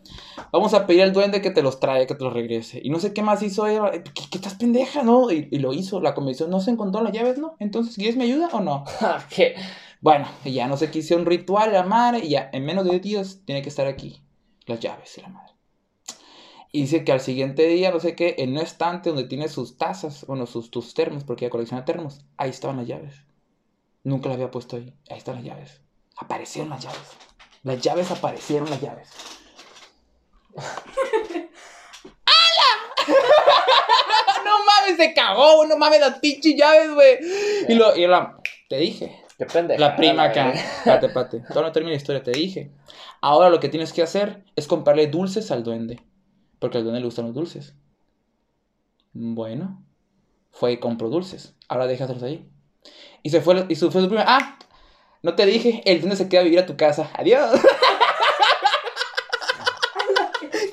Vamos a pedir al duende que te los trae, que te los regrese. Y no sé qué más hizo ella. eh, ¿Qué, qué estás pendeja, no? Y, y lo hizo. La convenció. No se encontró las llaves, ¿no? Entonces, ¿quieres mi ayuda o no? *laughs* ¿Qué? Bueno, y ya no sé qué hizo un ritual, la madre. Y ya en menos de 10 días tiene que estar aquí. Las llaves y la madre. Y dice que al siguiente día, no sé qué, en un estante donde tiene sus tazas, bueno, sus, tus termos, porque ella colecciona termos, ahí estaban las llaves. Nunca las había puesto ahí. Ahí están las llaves. Aparecieron las llaves. Las llaves aparecieron las llaves. *laughs* ¡Hala! *laughs* no mames, se cagó, güey, no mames, las pinches llaves, güey. Y, lo, y la, te dije, Qué pendeja. la prima la acá. *laughs* Pate, pate. Todavía no termina la historia, te dije. Ahora lo que tienes que hacer es comprarle dulces al duende. Porque al duende le gustan los dulces. Bueno. Fue y compró dulces. Ahora déjaselos ahí. Y se fue, y se fue su prima. Ah, no te dije, el duende se queda a vivir a tu casa. Adiós. *laughs*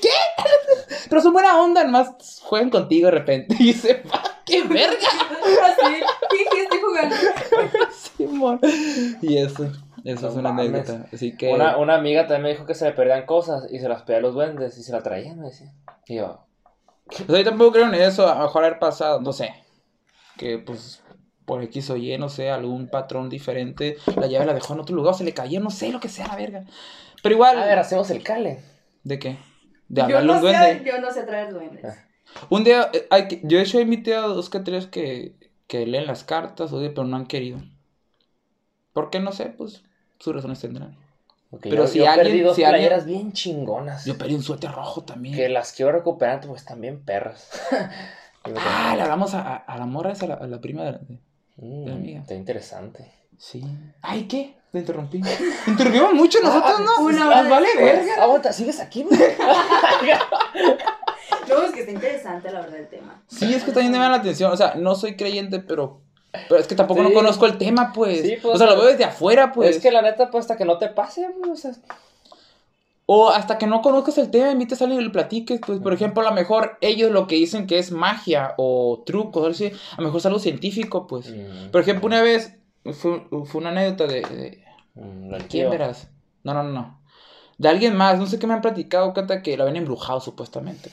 ¿Qué? Pero son buena onda, nomás juegan contigo de repente. *laughs* Y se va. ¡Qué verga! así. Dije, estoy jugando. Simón. Y eso, eso No es una mames. anécdota. Así que. Una, una amiga también me dijo que se le perdían cosas y se las pedía a los duendes y se la traían, me decía. Y yo, O sea, yo tampoco creo en eso, a lo mejor haber pasado, no sé. Que pues por X o Y, no sé, algún patrón diferente, la llave la dejó en otro lugar, o se le cayó, no sé lo que sea, la verga. Pero igual. a ver, hacemos el cale. ¿De qué? De Yo hablarle a no, un sé, duende. yo no sé traer duendes. Ah. Un día, eh, hay que- yo de hecho he invitado a dos que tres que, que leen las cartas, oye, pero no han querido. ¿Por qué? No sé, pues sus razones tendrán. Pero yo, si yo alguien- perdí dos si alguien- playeras bien chingonas. Yo pedí un suéter rojo también. Que las quiero recuperar porque están bien perras. *laughs* Ah, le hablamos a, a- a la morra esa, a la, a la prima de, de- "Mm, amiga". Está interesante. Sí. Ay, ¿qué? Te interrumpí. *laughs* Interrumpimos mucho nosotros, ¿no? Una Ah, hora vale, después. verga. Aguanta, ¿sigues aquí? güey? *laughs* No, es que está interesante la verdad el tema. Sí, es que también me llama la atención. O sea, no soy creyente, pero. Pero es que tampoco Sí. no conozco el tema, pues. Sí, pues, o sea, lo veo desde afuera, pues. Es que la neta, pues hasta que no te pase, pues, o sea, O hasta que no conozcas el tema, invites a alguien y le platiques. Pues, por ejemplo, a lo mejor ellos lo que dicen que es magia o trucos, así, a lo mejor es algo científico, pues. mm, Por ejemplo, una vez fue, fue una anécdota de. de- mm, ¿Quién verás? No, no, no. De alguien más, no sé qué me han platicado, cuenta que lo habían embrujado supuestamente.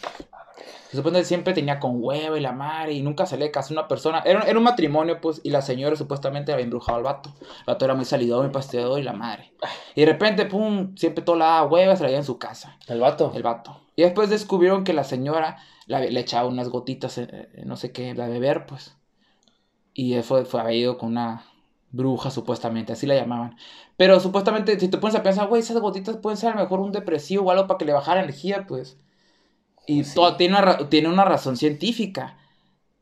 Se supone que siempre tenía con huevo y la madre y nunca se le casó una persona. Era, era un matrimonio, pues, y la señora supuestamente había embrujado al vato. El vato era muy salidor, muy pasteador y la madre. Y de repente, pum, siempre toda la hueva se la en su casa, El vato. el vato. Y después descubrieron que la señora la- le echaba unas gotitas, eh, eh, no sé qué, de beber, pues. Y fue, fue había ido con una bruja, supuestamente, así la llamaban. Pero supuestamente, si te pones a pensar, güey, esas gotitas pueden ser a lo mejor un depresivo o algo para que le bajara energía, pues. Y Pues sí. todo tiene una, tiene una razón científica.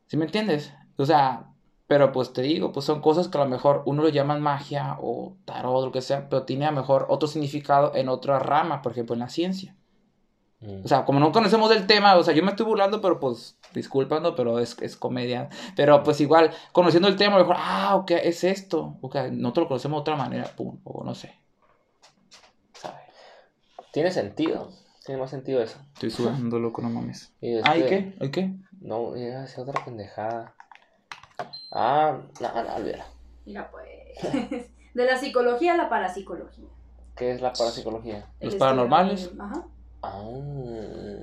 ¿Sí me entiendes? O sea, pero pues te digo, pues son cosas que a lo mejor uno lo llaman magia o tarot o lo que sea, pero tiene a lo mejor otro significado en otra rama, por ejemplo, en la ciencia. Mm. O sea, como no conocemos del tema, o sea, yo me estoy burlando, pero pues, disculpando, pero es, es comedia. Pero pues igual, conociendo el tema, a lo mejor, ah, ok, es esto. Ok, nosotros lo conocemos de otra manera, pum, o no sé. ¿Sabe? Tiene sentido. Tiene más sentido eso. Estoy sudando, loco, no mames. Y *laughs* Ah, ¿y este- qué? ¿Y qué? No, iba a decir otra pendejada. Ah, no, no, olvídala. Mira, pues. *laughs* De la psicología a la parapsicología. ¿Qué es la parapsicología? ¿Los paranormales? Ajá. Ah.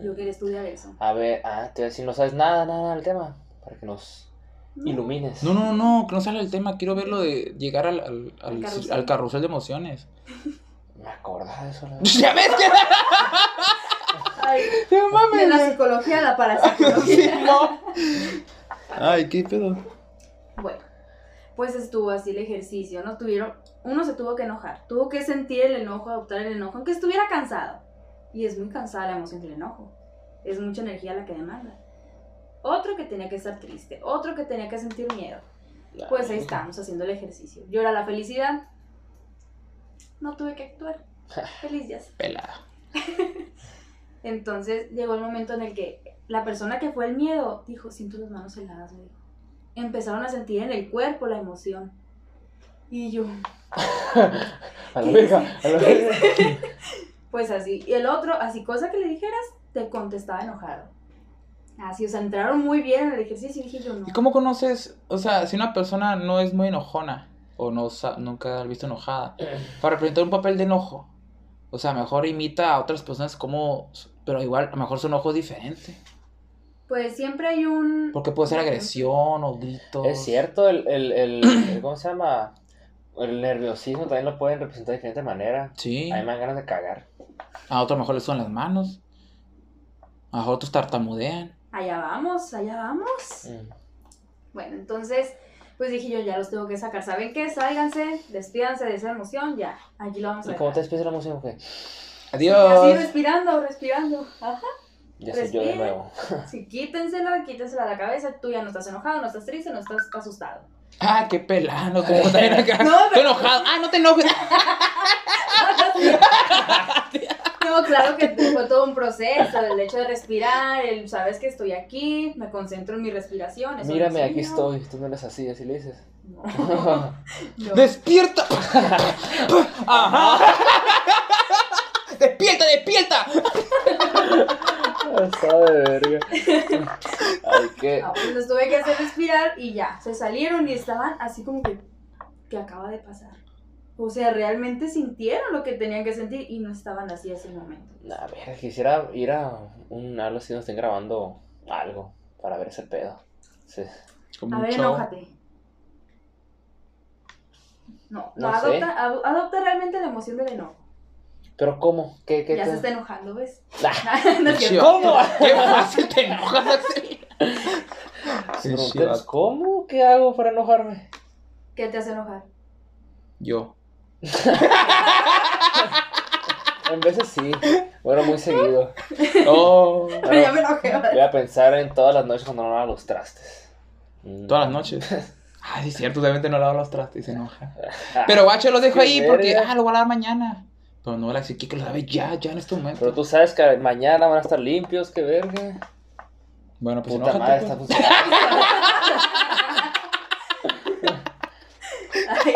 Yo quería estudiar eso. A ver, ah, te voy a decir, no sabes nada, nada del tema. Para que nos No. ilumines. No, no, no, que no sale el tema. Quiero verlo de llegar al, al, al, Al carrusel. al carrusel de emociones. *laughs* Me acordaba de eso. *laughs* ¿Ya ves que? Ay, *laughs* No mames. de la psicología a la *laughs* parapsicología. Sí, no. Ay, qué pedo. Bueno, pues estuvo así el ejercicio, ¿no? Tuvieron, uno se tuvo que enojar, tuvo que sentir el enojo, adoptar el enojo, aunque estuviera cansado. Y es muy cansada la emoción del enojo. Es mucha energía la que demanda. Otro que tenía que estar triste, otro que tenía que sentir miedo. Pues ahí estamos haciendo el ejercicio. Llora la felicidad. No tuve que actuar. *laughs* Feliz ya. sé. Pelada. *laughs* Entonces llegó el momento en el que la persona que fue el miedo dijo, siento las manos heladas, me dijo. Empezaron a sentir en el cuerpo la emoción. Y yo, *laughs* A la verga, a la verga. pues así. Y el otro, así cosa que le dijeras, te contestaba enojado. Así, o sea, entraron muy bien en el ejercicio y dije yo, no. ¿Y cómo conoces? O sea, si una persona no es muy enojona o no nunca ha visto enojada, para representar un papel de enojo, o sea, mejor imita a otras personas como, pero igual, a lo mejor su enojo es diferente. Pues siempre hay un... Porque puede ser agresión o gritos. Es cierto, el, el, el, el- ¿cómo se llama? El nerviosismo también lo pueden representar de diferente manera. Sí. A mí me dan ganas de cagar. A otros mejor les suenan las manos. A otros tartamudean. Allá vamos, allá vamos. Mm. Bueno, entonces, pues dije yo, ya los tengo que sacar. ¿Saben qué? Sálganse, despídanse de esa emoción, ya. Aquí lo vamos a ¿Y cómo te despides de la emoción, qué? Así Adiós. respirando, respirando. Ajá. Ya soy yo de nuevo. *laughs* Sí, quítensela, quítensela de la cabeza. Tú ya no estás enojado, no estás triste, no estás asustado. Ah, qué pelano. Como también acá. No, Estoy enojado. Ah, no te enojes. *laughs* *laughs* No, claro que fue todo un proceso, el hecho de respirar, el sabes que estoy aquí, me concentro en mi respiración. eso Mírame, aquí estoy. Tú no eres así, así le dices. No, *laughs* no. ¡Despierta! *laughs* ¡Ajá! ¡Despierta, despierta! *laughs* Verga. Ay, qué. Pues los tuve que hacer respirar y ya, se salieron y estaban así como que, que acaba de pasar. O sea, realmente sintieron lo que tenían que sentir y no estaban así ese momento. A ver, quisiera ir a un algo así donde estén grabando algo para ver ese pedo. Sí. Como A un ver, show. enójate. No, no, adopta, ad- adopta realmente la emoción del enojo. Pero ¿cómo? ¿Qué, qué Ya te- se está enojando, ¿ves? *laughs* Ah, *laughs* No cierto. ¿Cómo? *laughs* ¡Qué fácil te enojas así! si ¿Cómo? ¿Qué hago para enojarme? ¿Qué te hace enojar? Yo. *laughs* En veces sí. Bueno, muy seguido. *laughs* Oh. Pero ya me enojé. Voy a pensar en todas las noches cuando no lavo los trastes. Mm. Todas las noches. *laughs* Ah, sí, es cierto, obviamente no lavo los trastes y se enoja. Pero guacho, lo dejo ahí porque, ah, lo voy a lavar mañana. Pero no voy a decir que lo lave ya, ya en este momento. Pero tú sabes que mañana van a estar limpios, qué verga. Bueno, pues Puta enójate, madre, pues. está funcionando. Ay,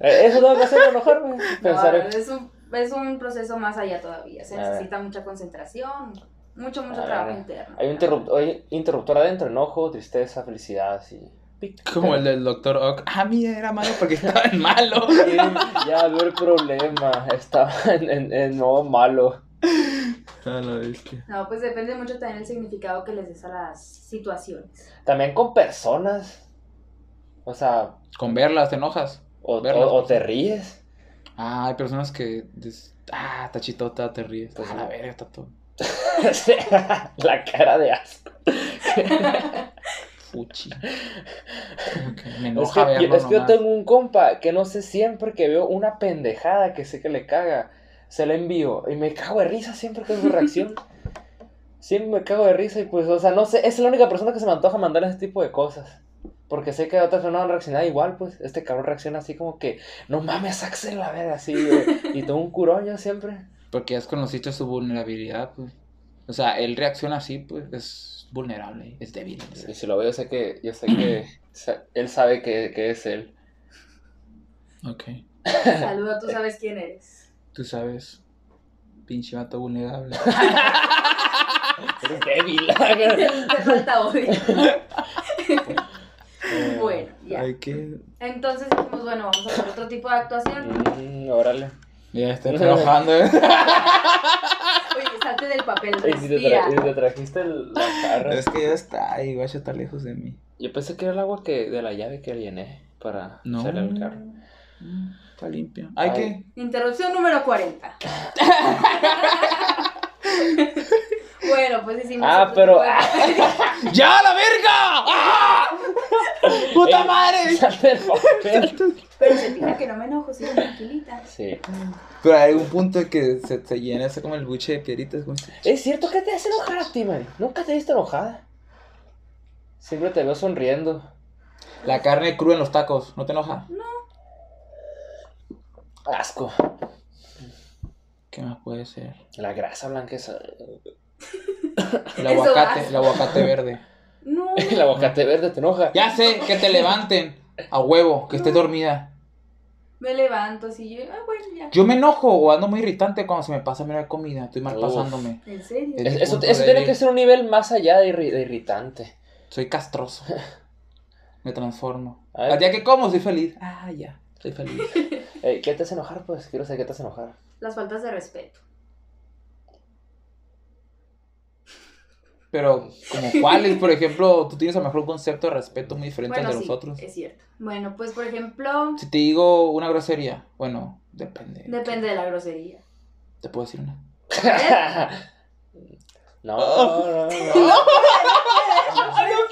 Eh, Eso tengo que hacer para enojarme. Pensar no, *laughs* es, un, es un proceso más allá todavía. Se A ver. necesita mucha concentración, mucho, mucho A trabajo ver. interno. Hay un interruptor, hay interruptor adentro, enojo, tristeza, felicidad, sí. Como el del doctor Ock. Ah, mira, era malo porque estaba en malo. *laughs* Sí, ya veo el problema. Estaba en, en, en modo malo. Ah, bestia. No, pues depende mucho también el significado que les des a las situaciones. También con personas. O sea, Con verlas te enojas. O, Verlas, o- o te ríes. Ah, hay personas que. des- Ah, tachitota, te ríes. Pues ah, sí. la verga, todo. *laughs* La cara de asco. *laughs* fuchi. Me Es enoja que, yo, es que yo tengo un compa que no sé, siempre que veo una pendejada que sé que le caga, se la envío y me cago de risa siempre que es su reacción. *laughs* siempre me cago de risa y pues, o sea, no sé, es la única persona que se me antoja mandar ese tipo de cosas. Porque sé que otras personas no van a reaccionar igual, pues. Este cabrón reacciona así como que, no mames, sáquese la verga, así, güey. Y todo un curón yo siempre. Porque ya conociste su vulnerabilidad, pues. O sea, él reacciona así, pues, es vulnerable, es débil. Y si lo veo, sé que, yo sé que *clears throat* él sabe que, que es él. Ok. Saluda, tú sabes quién eres. Tú sabes, pinche vato vulnerable. *laughs* Eres débil. Te falta odio. *laughs* bueno, ya. Ay, qué... Entonces dijimos, bueno, vamos a hacer otro tipo de actuación. Mm, órale. Ya está trabajando, ¿eh? Oye, salte del papel, Y si te, respira. tra- y te trajiste el- la jarra. Es que ya está ahí, guacha, está lejos de mí. Yo pensé que era el agua que, de la llave que llené para No. hacerle el carro. Mm, Está limpio. Ay, Ay. ¿qué? Interrupción número 40. *laughs* bueno, pues hicimos. Ah, pero- *laughs* ¡Ya, la verga! ¡Ah! *laughs* *laughs* ¡Puta Ey, madre! *laughs* Pero se fija que no me enojo, sigo tranquilita. Sí. Pero hay un punto en que se, se llena ese como el buche de piedritas. como si- Es cierto que te hace enojar a ti, man. Nunca te he visto enojada. Siempre te veo sonriendo. La carne cruda en los tacos, ¿no te enoja? Asco. ¿Qué más puede ser? La grasa blanca esa. El aguacate, el aguacate verde. No. *laughs* El aguacate verde te enoja. Ya sé, que te levanten a huevo, que estés No. dormida. Me levanto así, yo, ah, bueno, ya. Yo me enojo o ando muy irritante cuando se me pasa mirar comida. Estoy mal Uf. pasándome. ¿En serio? Es- Es- eso tiene que ser un nivel más allá de, irri- de irritante. Soy castroso. *laughs* Me transformo. Al día que como, soy feliz. Ah, ya, soy feliz. *laughs* ¿Qué te hace enojar? Pues quiero saber qué te hace enojar. Las faltas de respeto. Pero, como cuáles, por ejemplo, tú tienes a lo mejor un concepto de respeto muy diferente Bueno, al de sí, los otros. es cierto. Bueno, pues por ejemplo, Si te digo una grosería, bueno, depende. depende de la grosería. Te puedo decir una. No, *laughs* no, no. no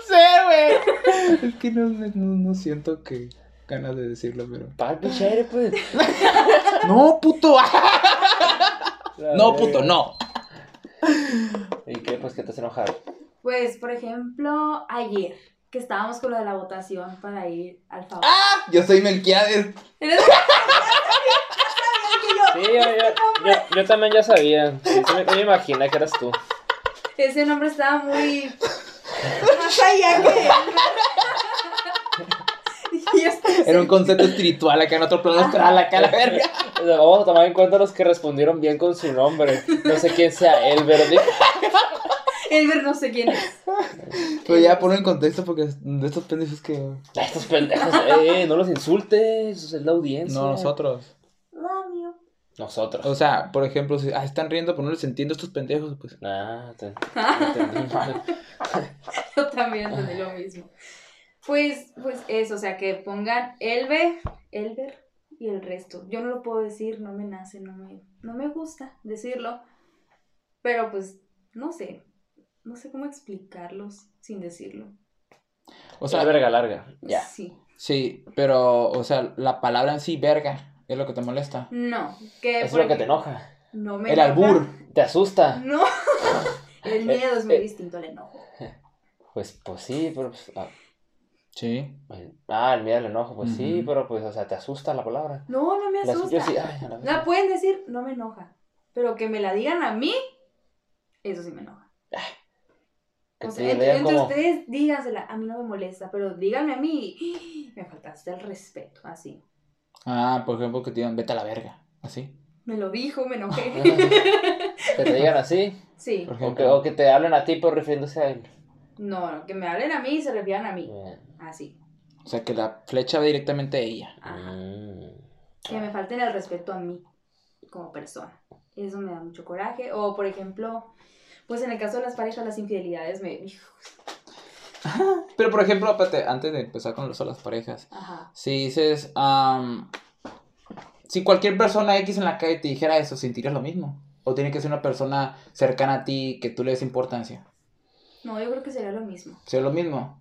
sé, güey. Es que no, no, no siento que ganas de decirlo, pero. Pinche aire, pues. *laughs* *laughs* No, puto. No, puto, no. ¿Y qué? Pues, ¿qué te hace enojar? Pues, por ejemplo, ayer, que estábamos con lo de la votación para ir al favor. ¡Ah! Yo soy Melquiades. ¿Eres- *laughs* Sí, yo, yo, yo, yo también ya sabía. Sí, me, me imaginé que eras tú. Ese nombre estaba muy. Más allá que. *laughs* Y yo estoy- Era un concepto espiritual acá en otro plano astral, acá la verga. Vamos a tomar en cuenta los que respondieron bien con su nombre. No sé quién sea ¿verdad? Elber no sé quién es. Pero ya ponlo en contexto porque de estos pendejos que. Estos pendejos, eh, no los insultes, es la audiencia. No, nosotros. Nosotros. O sea, por ejemplo, si ah, están riendo, pero no les entiendo a estos pendejos, pues. Ah, te, te *laughs* entendí mal. Yo también entendí lo mismo. Pues, pues eso, o sea, que pongan Elber, Elber y el resto. Yo no lo puedo decir, no me nace, no me, no me gusta decirlo. Pero pues, no sé. No sé cómo explicarlos sin decirlo. O sea, verga larga. Ya. Sí. sí, pero, o sea, la palabra en sí, verga, es lo que te molesta. No. Que es lo que te enoja. No me El enoja. albur. Te asusta. No. *laughs* El miedo es muy eh. distinto al enojo. *laughs* Pues, pues sí, pero pues. Ah, Sí. ah, el miedo al enojo, pues sí, pero pues, o sea, te asusta la palabra. No, no me La- asusta. yo sí, ay, la. La pueden decir, no me enoja. Pero que me la digan a mí, eso sí me enoja. Que O sea, entre, como- ustedes dígansela, a mí no me molesta, pero díganme a mí, *gasps* me faltaste el respeto, así. Ah, por ejemplo, que te digan, vete a la verga. Así. Me lo dijo, me enojé. *laughs* *laughs* Que te digan así. sí. Por O que, o que te hablen a ti por refiriéndose a él. No, no, que me hablen a mí y se refieran a mí. Bien. Así. O sea, que la flecha va directamente a ella. Ajá. Mm. Que me falten el respeto a mí como persona. Eso me da mucho coraje. O, por ejemplo, pues en el caso de las parejas, las infidelidades me... *laughs* Pero, por ejemplo, espérate, antes de empezar con los- las parejas, Ajá. si dices, am, si cualquier persona X en la calle te dijera eso, ¿sentirías lo mismo? ¿O tiene que ser una persona cercana a ti que tú le des importancia? No, yo creo que sería lo mismo. ¿Sería lo mismo?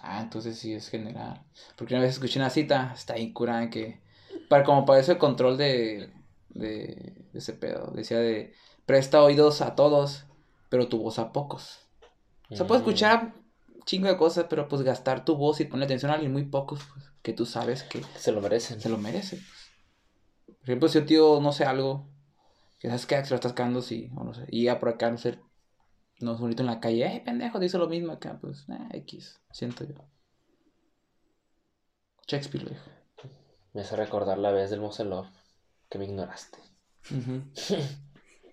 Ah, entonces sí es general. Porque una vez escuché una cita, está ahí curada que. Para como para eso el control de, de, de ese pedo. Decía de presta oídos a todos, pero tu voz a pocos. O sea, puedes Mm. escuchar un chingo de cosas, pero pues gastar tu voz y poner atención a alguien muy pocos, pues, que tú sabes que Se lo merecen. se lo merece. pues. Por ejemplo, si un tío no sé algo, que sabes que se lo estás cagando, sí, o no sé, y ya por acá no sé, no es bonito en la calle, eh, pendejo, dice lo mismo acá, pues, eh, X, siento yo. Shakespeare lo dijo. Me hace recordar la vez del Moselov que me ignoraste. Ujú. *laughs*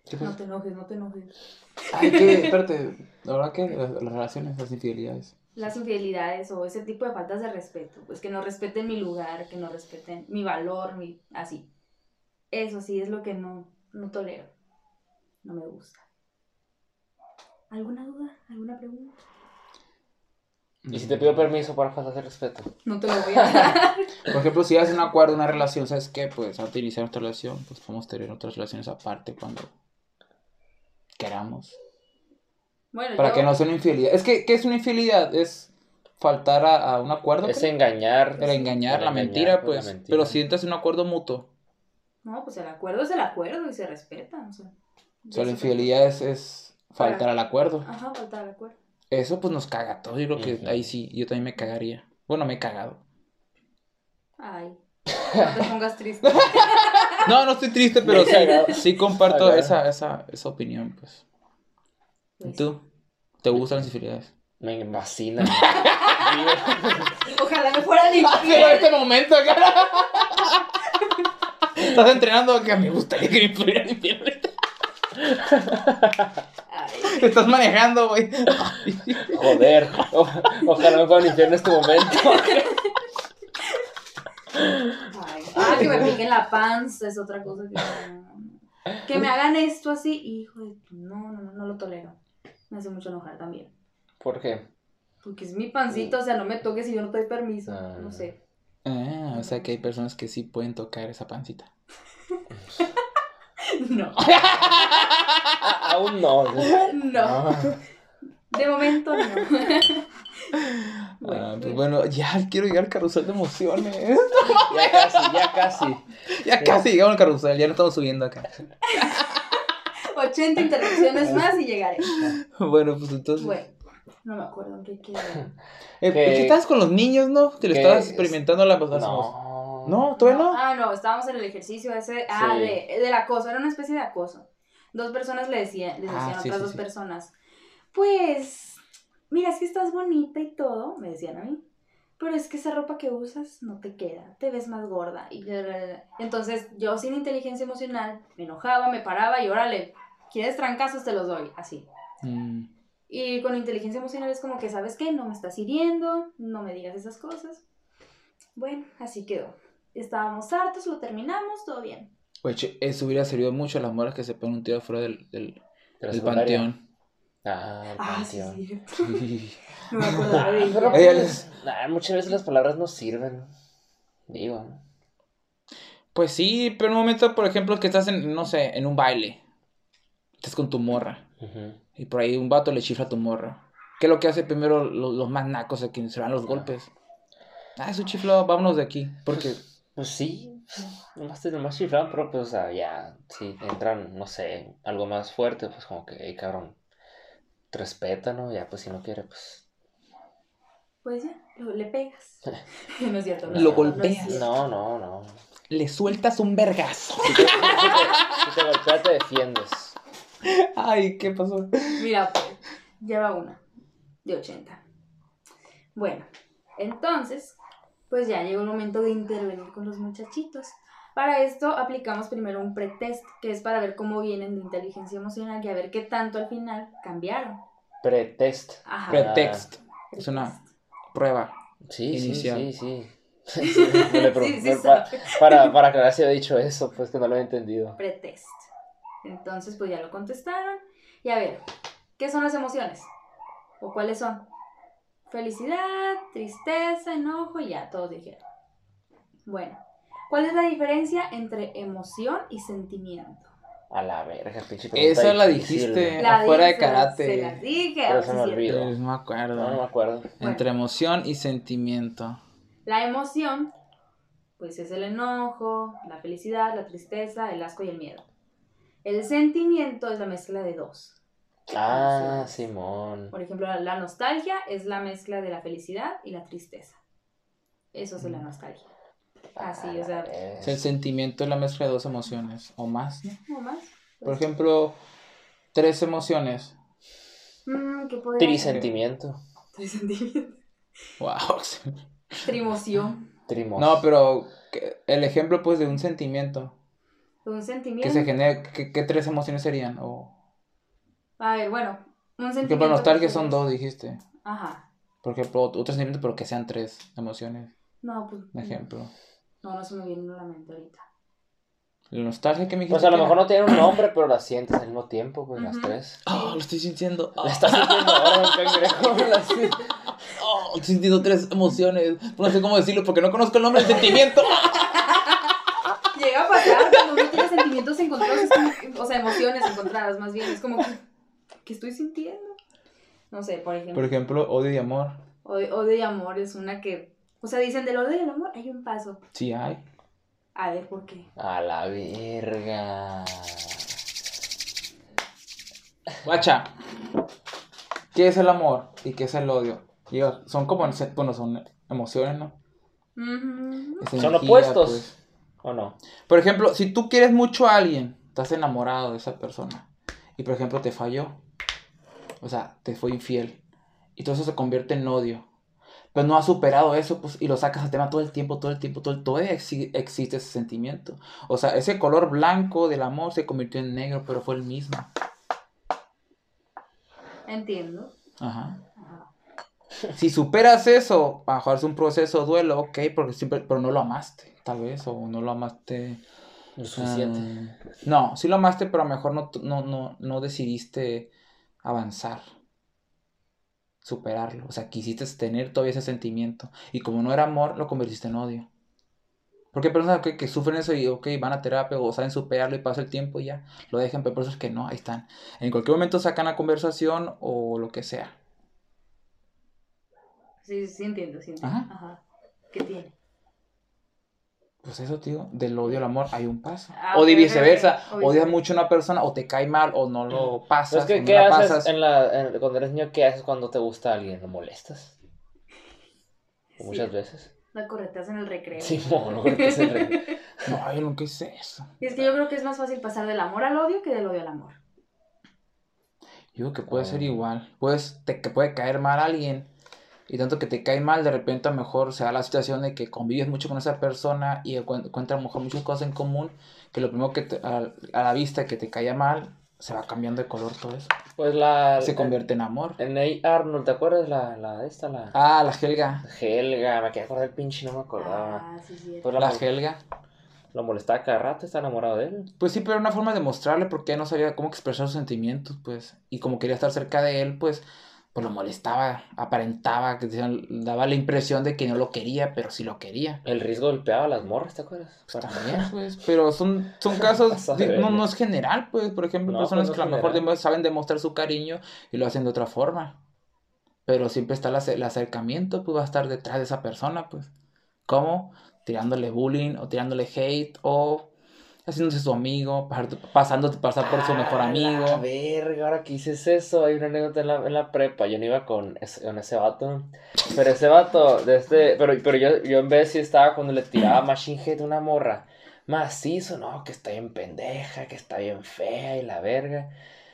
¿Qué No te enojes, no te enojes. Ay, que, *laughs* espérate, la verdad que las, las relaciones, las infidelidades. Las infidelidades o ese tipo de faltas de respeto, pues que no respeten mi lugar, que no respeten mi valor, mi así. Eso sí es lo que no, no tolero. No me gusta. ¿Alguna duda? ¿Alguna pregunta? ¿Y si te pido permiso para faltas de respeto? No te lo voy a dar. *laughs* Por ejemplo, si haces un acuerdo, una relación, ¿sabes qué? Pues antes de iniciar nuestra relación, pues podemos tener otras relaciones aparte cuando queramos. Bueno, Para yo- que no sea una infidelidad. Es que, ¿qué es una infidelidad? Es faltar a, a un acuerdo. Es creo. engañar. El engañar, la engañar, mentira, pues, pues. la mentira. Pero si entras en un acuerdo mutuo. No, pues el acuerdo es el acuerdo y se respeta. O sea, O sea, la infidelidad es, es faltar Para- al acuerdo. Ajá, faltar al acuerdo. Eso pues nos caga a todos. Yo creo que ahí sí, yo también me cagaría. Bueno, me he cagado. Ay, *laughs* no te pongas triste. No, no estoy triste, pero sí, sí comparto esa, esa, esa opinión, pues. ¿Y Pues, tú? ¿Te gustan las infidelidades? Me fascina. *laughs* Ojalá me fueran Pero infiel. este momento *laughs* acá. Estás entrenando acá. Me gustaría que me infiel. *laughs* Estás manejando, güey. Joder. O- ojalá me puedan infierno en este momento. ay. Ah, que me piquen la panza es otra cosa que. Que me hagan esto así, hijo de tu- no, no, no, no lo tolero. Me hace mucho enojar también. ¿Por qué? Porque es mi pancita, o sea, no me toques si yo no te doy permiso. Ah. No sé. Ah, o sea que hay personas que sí pueden tocar esa pancita. *laughs* *laughs* No. Ah, aún no. *laughs* No. Ah. De momento no. *laughs* Ah, Bueno, pues bueno, ya quiero llegar al carrusel de emociones. Ya casi, ya casi. Ya casi llegamos al carrusel, ya no estamos subiendo acá. 80 interrupciones más y llegaré. Bueno, pues entonces. Bueno, no me acuerdo en qué quedé. Eh, Que- ¿qué estabas con los niños, no? Te lo estabas experimentando la las- No. No, todavía no. Ah, no, estábamos en el ejercicio ese. Ah, Sí. de, del acoso, era una especie de acoso. Dos personas le decían, les Ah, decían a sí, otras sí, dos personas, pues, mira, es que estás bonita y todo, me decían a mí, pero es que esa ropa que usas no te queda, te ves más gorda. Y entonces yo sin inteligencia emocional me enojaba, me paraba y órale, ¿quieres trancazos? Te los doy, así. Mm, Y con inteligencia emocional es como que, ¿sabes qué? No me estás hiriendo, no me digas esas cosas. Bueno, así quedó. Estábamos hartos, lo terminamos, todo bien. Oye, eso hubiera servido mucho a las moras que se ponen un tiro fuera del, del, del panteón. Ah, el Ah, sí, panteón. sí. Sí. *laughs* *laughs* No me acordaba de Pero ella. Ella pues, nah, muchas veces las palabras no sirven. Digo. Pues sí, pero en un momento, por ejemplo, que estás en, no sé, en un baile. Estás con tu morra. Y por ahí un vato le chifla a tu morra. ¿Qué es lo que hace primero los, los más nacos a quienes se van los golpes? Ah, es un chiflo, vámonos de aquí. Porque, Pues sí, nomás te nomás chiflan, pero pues, o sea, ya, si entran, no sé, algo más fuerte, pues como que, hey, cabrón, te respeta, ¿no? Ya, pues si no quiere, pues. Pues ya, lo- le pegas. *laughs* *laughs* no es cierto. No Lo golpeas. No, no, no. le sueltas un vergazo. Si te, si te, si te golpea, te defiendes. Ay, ¿qué pasó? Mira, pues, lleva una de 80. Bueno, entonces, pues ya llegó el momento de intervenir con los muchachitos. Para esto aplicamos primero un pretest, que es para ver cómo vienen de inteligencia emocional y a ver qué tanto al final cambiaron. Pretest. Ajá. Pretext. Es una prueba. Sí, sí, Inicial. sí, sí. Sí, me le pro- Sí, sí, me- pa- sabe. para, para que haya dicho eso, pues que no lo he entendido. Pretest. Entonces, pues ya lo contestaron. Y a ver, ¿qué son las emociones? ¿O cuáles son? Felicidad, tristeza, enojo y ya, todos dijeron. Bueno, ¿cuál es la diferencia entre emoción y sentimiento? A la verga, pinche Esa la difícil, dijiste. La Afuera de dije, karate. Se las dije. Pero se me olvidó. Pues no me acuerdo. No, no me acuerdo. Entre emoción y sentimiento. La emoción, pues es el enojo, la felicidad, la tristeza, el asco y el miedo. El sentimiento es la mezcla de dos. Ah. Simón. Por ejemplo, la nostalgia es la mezcla de la felicidad y la tristeza. Eso es la nostalgia. Así, o sea, Ah, O sea, el sentimiento es la mezcla de dos emociones o más, ¿no? ¿no más? Por ejemplo, tres emociones. Mm, ¿Qué? Trisentimiento. Trisentimiento. Wow. *laughs* Trimoción. Trimos. No, pero que- el ejemplo pues de un sentimiento Un que sentimiento. se genera, ¿qué, qué tres emociones serían? O, A ver, bueno. Un sentimiento. ejemplo, nostalgia que son dos, dijiste. Ajá. Por ejemplo, otro sentimiento, pero que sean tres emociones. No, pues. Un ejemplo. No, no se me viene a la mente ahorita. La nostalgia que me dijiste. Pues a lo mejor no tienen un nombre, pero las sientes al mismo tiempo, pues las tres. *gasps* Oh, lo estoy sintiendo. Oh, *laughs* La estás sintiendo ahora, *laughs* cangrejo. *laughs* Oh, estoy sintiendo tres emociones. No sé cómo decirlo porque no conozco el nombre del sentimiento. Llega a pasar cuando uno tiene sentimientos encontrados, es como que- o sea, emociones encontradas más bien, es como que, ¿qué estoy sintiendo? No sé, por ejemplo, Por ejemplo, odio y amor. odio, odio y amor es una que, o sea, dicen del odio y el amor hay un paso. Sí hay. A ver, ¿por qué? A la verga. Guacha. ¿Qué es el amor y qué es el odio? Digo, son como, bueno, son emociones, ¿no? Son opuestos. pues. ¿O no? Por ejemplo, si tú quieres mucho a alguien, estás enamorado de esa persona y por ejemplo te falló, o sea, te fue infiel y todo eso se convierte en odio, pero no has superado eso pues, y lo sacas al tema todo el tiempo, todo el tiempo, todo el todavía exi- existe ese sentimiento. O sea, ese color blanco del amor se convirtió en negro, pero fue el mismo. Entiendo. Ajá. Ajá. Si superas eso, es un proceso de duelo, ok, porque siempre, pero no lo amaste, tal vez, o no lo amaste. Lo suficiente. Ah, no, sí lo amaste, pero a lo mejor no, no, no, no decidiste avanzar, superarlo. O sea, quisiste tener todavía ese sentimiento. Y como no era amor, lo convertiste en odio. Porque hay personas que, que sufren eso y, ok, van a terapia o saben superarlo y pasa el tiempo y ya lo dejan, pero hay personas que no, ahí están. En cualquier momento sacan la conversación o lo que sea. Sí, sí entiendo, sí entiendo. Ajá. Ajá. ¿Qué tiene? Pues eso, tío, del odio al amor hay un paso. Ah, o de viceversa, ok, ok. odias mucho a una persona o te cae mal o no lo pasas. Pues que, o no ¿qué haces pasas. en la, en- cuando eres niño? ¿Qué haces cuando te gusta alguien? ¿Lo molestas? Muchas veces. La correteas en el recreo. Sí, mono, porque se re- No, yo nunca hice eso. Y es que yo creo que es más fácil pasar del amor al odio que del odio al amor. Yo digo que puede ser Ah. igual. Puedes, te que puede caer mal alguien. Y tanto que te cae mal, de repente a lo mejor se da la situación de que convives mucho con esa persona y encuent- encuentras a lo mejor muchas cosas en común. Que lo primero que te- a, a la vista que te caía mal, se va cambiando de color todo eso. Pues la... Se convierte en amor. En A. Arnold, ¿te acuerdas la, la de esta? La... Ah, la Helga. Helga, me quedé acordar del pinche, no me acordaba. Ah, sí, sí. Pues La la, Helga. lo molestaba cada rato, está enamorado de él. Pues sí, pero era una forma de mostrarle porque no sabía cómo expresar sus sentimientos, pues. Y como quería estar cerca de él, pues, pues lo molestaba, aparentaba, que decían- daba la impresión de que no lo quería, pero sí lo quería. El riesgo golpeaba a las morras, ¿te acuerdas? Pues también, *laughs* pues, pero son, son *laughs* casos, no, no es general, pues, por ejemplo, No, personas pues no que a lo mejor general. saben demostrar su cariño y lo hacen de otra forma. Pero siempre está el acercamiento, pues va a estar detrás de esa persona, pues. ¿Cómo? Tirándole bullying o tirándole hate o haciéndose su amigo, pasando pasar por su mejor A amigo. la verga, ahora que dices eso, hay una anécdota en la, en la prepa. Yo no iba con ese, con ese vato. Pero ese vato, de este, pero, pero yo, yo en vez sí estaba cuando le tiraba machine head a una morra. Macizo, no, que está bien pendeja, que está bien fea y la verga.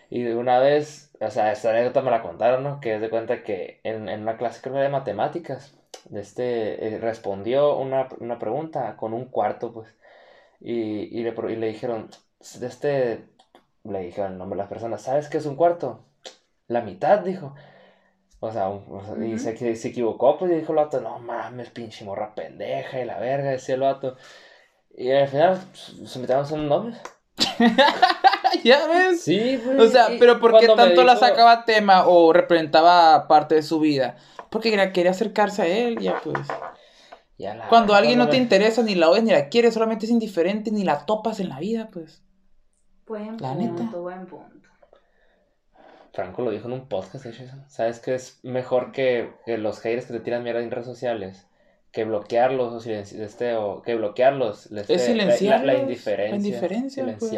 Y de una vez, o sea, esta anécdota me la contaron, ¿no? Que es de cuenta que en, en una clase creo que de matemáticas, de este, eh, respondió una, una pregunta con un cuarto, pues. Y, y, le, y le dijeron, de este, le dijeron el nombre de las personas, ¿sabes qué es un cuarto? La mitad, dijo. O sea, un- o sea, y Ujú. se, que- se equivocó, pues y dijo el vato, no mames, pinche morra pendeja y la verga, decía el vato. Y al final pues, se metieron son novios. *laughs* ¿Ya ves? Sí, pues. O sea, y pero ¿por qué tanto la dijo- sacaba tema o representaba parte de su vida? Porque quería acercarse a él, ya pues. Ya la- Cuando alguien no te interesa, ni la odias, ni la quieres, solamente es indiferente, ni la topas en la vida, pues. Buen La punto, neta. buen punto. Franco lo dijo en un podcast, eso. ¿Sabes que es mejor que, que los haters que te tiran mierda en redes sociales? Que bloquearlos o, silenci- este, o que bloquearlos. este, Es la- La, silenciarlos, la indiferencia. indiferencia, pues.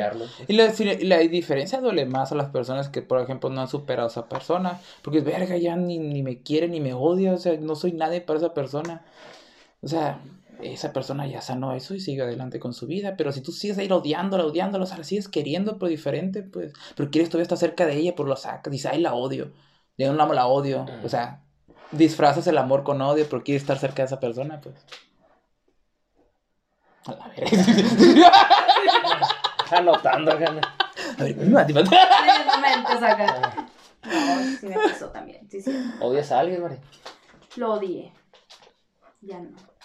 Y la, y la indiferencia duele más a las personas que, por ejemplo, no han superado a esa persona. Porque, verga, ya ni, ni me quiere ni me odia. O sea, no soy nadie para esa persona. O sea, esa persona ya sanó eso y sigue adelante con su vida. Pero si tú sigues ahí odiándola, odiándola, o sea, la sigues queriendo, pero diferente, pues. Pero quieres todavía estar cerca de ella, pero lo sacas. Dices, ay, la odio. De un lado la odio. O sea, disfrazas el amor con odio, pero quieres estar cerca de esa persona, pues. A la. *laughs* Anotando. A ver, me va *laughs* a- En el momento saca. No, sí me pasó también. Sí, sí. ¿Odias a alguien, Mari? Lo odié. Ya no.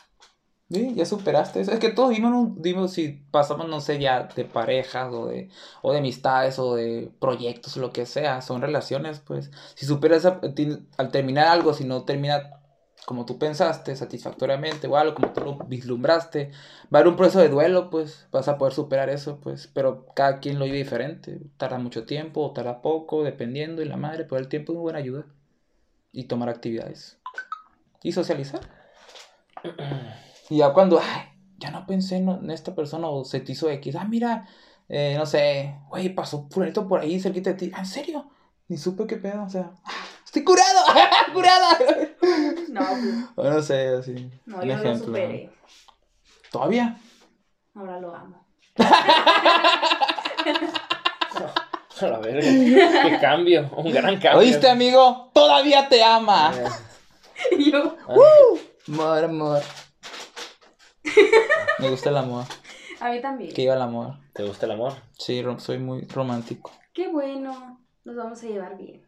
Sí, ya superaste eso. Es que todos vimos si pasamos, no sé, ya de parejas o de, o de amistades o de proyectos lo que sea. Son relaciones, pues. Si superas al terminar algo, si no termina como tú pensaste, satisfactoriamente o algo como tú lo vislumbraste, va a haber un proceso de duelo, pues. Vas a poder superar eso, pues. Pero cada quien lo vive diferente. Tarda mucho tiempo o tarda poco, dependiendo. Y la madre, pero el tiempo es muy buena ayuda. Y tomar actividades. Y socializar. Y ya cuando, ay, ya no pensé en, en esta persona o se te hizo X, ah, mira, eh, no sé, güey, pasó fulanito por ahí cerquita de ti, ¿en serio? Ni supe qué pedo, o sea, ¡ah! estoy curado, *laughs* curada. No, pues, no sé, así. no, un yo lo ejemplo, superé. ¿Todavía? Ahora lo amo. *laughs* A la verga. Qué cambio. Un gran cambio. ¿Oíste, amigo? Todavía te ama. Eh, *laughs* Y yo, ah, Amor, amor. Me gusta el amor. a mí también. Que iba el amor. ¿Te gusta el amor? Sí, soy muy romántico. Qué bueno. Nos vamos a llevar bien.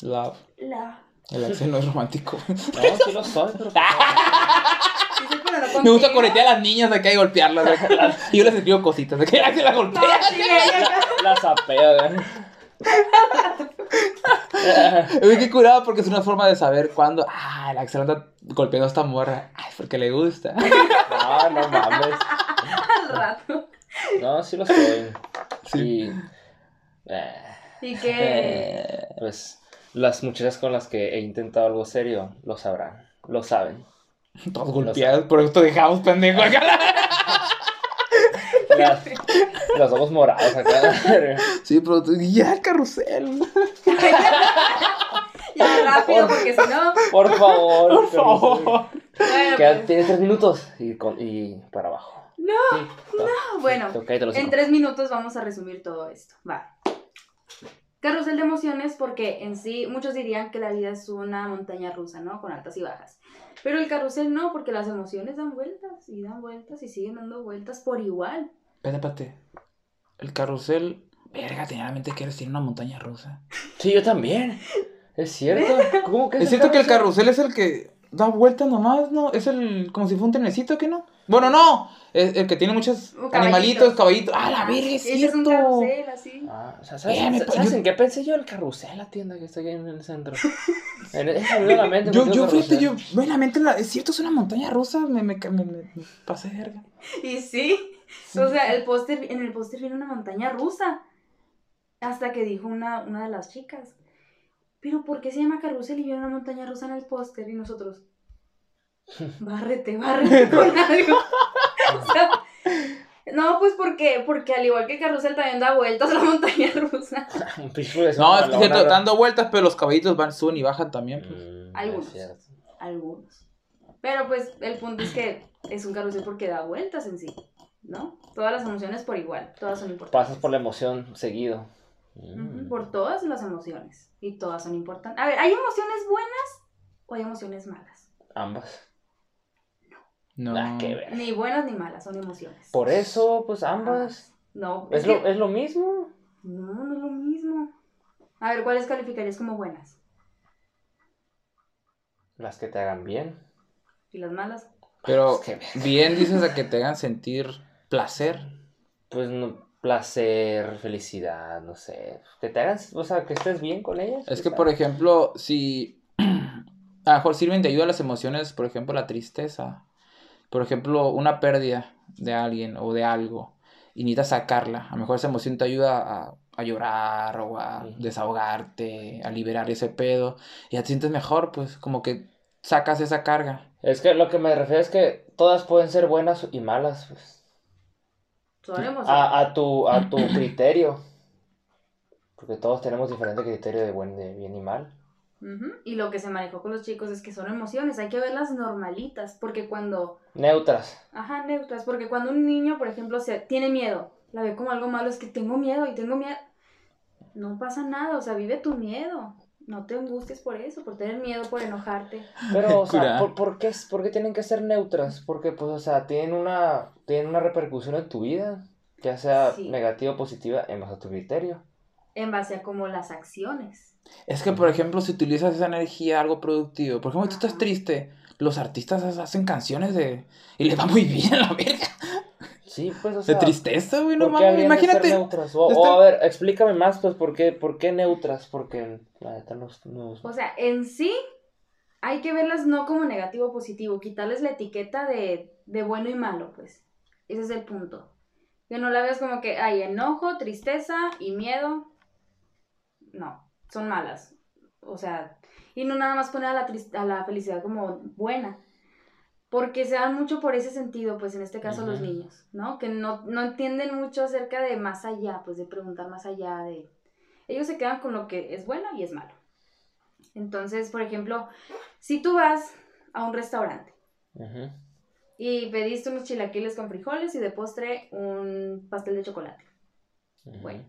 Love. La. El Axel no es romántico. *laughs* No, sí lo soy, pero. *laughs* Me gusta corretear a las niñas de acá y golpearlas. *laughs* Y yo les escribo cositas de que las No, golpea. sí, ella- *laughs* Uy, qué curado porque es una forma de saber cuándo. Ah, el Axel anda golpeando a esta morra. Ay, porque le gusta. No, *laughs* no mames. al rato. No, sí lo soy. Sí. Y. eh, Y que. Eh, pues. Las muchachas con las que he intentado algo serio lo sabrán. Lo saben. Todos golpeados, por esto dejamos pendejo acá. *laughs* Las, los ojos morados acá. Sí, pero tú, ya el carrusel. Ya rápido, porque si no. Por favor. Por favor. Bueno, pues, Tienes tres minutos y, con, y para abajo. No, Sí, va. bueno. En tres minutos vamos a resumir todo esto. Va. Carrusel de emociones, porque en sí muchos dirían que la vida es una montaña rusa, ¿no? Con altas y bajas. Pero el carrusel no, porque las emociones dan vueltas y dan vueltas y siguen dando vueltas por igual. Espérate, espérate. El carrusel. Verga, tenía en la mente que eres tiene una montaña rusa. Sí, yo también. Es cierto. *laughs* ¿Cómo que Es cierto que el carrusel es el que da vueltas nomás, ¿no? Es el. como si fuera un trenecito, ¿que no? Bueno, no. Es el que tiene muchos animalitos, caballitos. ¡Ah, la verga, es Ese es un cierto! carrusel así. Ah, o sea, ¿sabes, Eh, me sa- pa- ¿sabes yo- en qué pensé yo? El carrusel, la tienda que está aquí en el centro. *laughs* En me la mente. Yo, yo, fíjate, yo, buenamente, la- es cierto, es una montaña rusa, me, me, me, me- me pasé de verga. Y sí. O sea, el póster, en el póster viene una montaña rusa. Hasta que dijo una, una de las chicas. Pero ¿por qué se llama carrusel y viene una montaña rusa en el póster? Y nosotros. *laughs* Bárrete, bárrete *laughs* con algo. *laughs* O sea, no, pues porque, porque al igual que el carrusel también da vueltas la montaña rusa. Un pichu de No, es que cierto, dando vueltas, pero los caballitos van, suben y bajan también. pues. Mm, Algunos. Algunos. Pero pues el punto es que es un carrusel porque da vueltas en sí. ¿No? Todas las emociones por igual. Todas son importantes. Pasas por la emoción seguido. Mm. Por todas las emociones. Y todas son importantes. A ver, ¿hay emociones buenas o hay emociones malas? Ambas. No. Ah, qué ver. Ni buenas ni malas, son emociones. Por eso, pues ambas. No, ¿Es lo, es lo mismo? no, no es lo mismo. A ver, ¿cuáles calificarías como buenas? Las que te hagan bien. ¿Y las malas? Pero bien dices a que te hagan sentir placer. Pues no, placer, felicidad, no sé. Que te hagan, o sea, que estés bien con ellas. Es que, por ejemplo, si *clears throat* a lo mejor sirven de ayuda a las emociones, por ejemplo, la tristeza, por ejemplo, una pérdida de alguien o de algo, y necesitas sacarla. A lo mejor esa emoción te ayuda a, a llorar o a desahogarte, a liberar ese pedo. Y ya te sientes mejor, pues como que sacas esa carga. Es que lo que me refiero es que todas pueden ser buenas y malas, pues. A, a tu, a tu *clears throat* criterio. Porque todos tenemos diferente criterio de buen, de bien y mal. Ujú. Y lo que se manejó con los chicos es que son emociones, hay que verlas normalitas, porque cuando, Neutras. ajá, neutras, porque cuando un niño, por ejemplo, se tiene miedo, la ve como algo malo, es que tengo miedo y tengo miedo. No pasa nada, o sea, vive tu miedo. No te angusties por eso, por tener miedo, por enojarte. Pero, o sea. ¿por, por qué, por qué tienen que ser neutras? Porque, pues, o sea, tienen una, tienen una repercusión en tu vida, ya sea Sí. negativa o positiva, en base a tu criterio. En base a como las acciones. Es que, por ejemplo, si utilizas esa energía a algo productivo, por ejemplo, tú estás triste, los artistas ha- hacen canciones de... y les va muy bien a *laughs* la verga. Sí, pues, o De sea, tristeza, güey, no ¿por qué mames, de imagínate. neutras? O, o, a ver, explícame más, pues, ¿por qué, por qué neutras? Porque, la neta, no, no- O sea, en sí hay que verlas no como negativo o positivo, quitarles la etiqueta de, de bueno y malo, pues. Ese es el punto. Que no la veas como que hay enojo, tristeza y miedo. No, son malas. O sea, y no nada más poner a la, tris- a la felicidad como buena. Porque se dan mucho por ese sentido, pues en este caso los niños, ¿no? Que no, no entienden mucho acerca de más allá, pues de preguntar más allá de... Ellos se quedan con lo que es bueno y es malo. Entonces, por ejemplo, si tú vas a un restaurante y pediste unos chilaquiles con frijoles y de postre un pastel de chocolate. Bueno.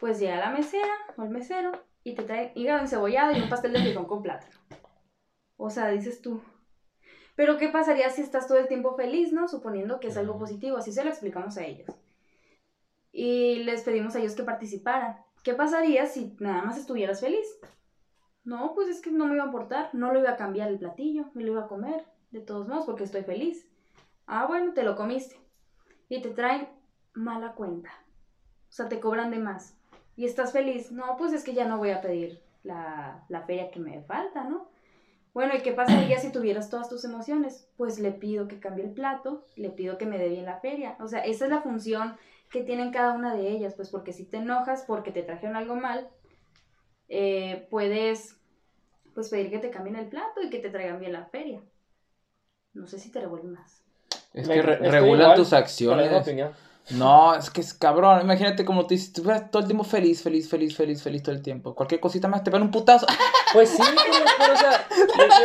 pues llega la mesera o el mesero y te trae hígado encebollado y un pastel de frijol con plátano. O sea, dices tú. Pero ¿qué pasaría si estás todo el tiempo feliz, no? Suponiendo que es algo positivo. Así se lo explicamos a ellos. Y les pedimos a ellos que participaran. ¿Qué pasaría si nada más estuvieras feliz? No, pues es que no me iba a importar. No lo iba a cambiar el platillo. Me lo iba a comer. De todos modos, porque estoy feliz. Ah, bueno, te lo comiste. Y te traen mala cuenta. O sea, te cobran de más. Y estás feliz. No, pues es que ya no voy a pedir la, la feria que me falta, ¿no? Bueno, ¿y qué pasaría si tuvieras todas tus emociones? Pues le pido que cambie el plato, le pido que me dé bien la feria. O sea, esa es la función que tienen cada una de ellas, pues porque si te enojas porque te trajeron algo mal, eh, puedes pues pedir que te cambien el plato y que te traigan bien la feria. No sé si te revuelve más. Es que re- regulan tus acciones. No, es que es cabrón. Imagínate como tú dices, todo el tiempo feliz, feliz, feliz, feliz, feliz todo el tiempo. Cualquier cosita más te pega un putazo. *laughs* Pues sí, pero, o sea,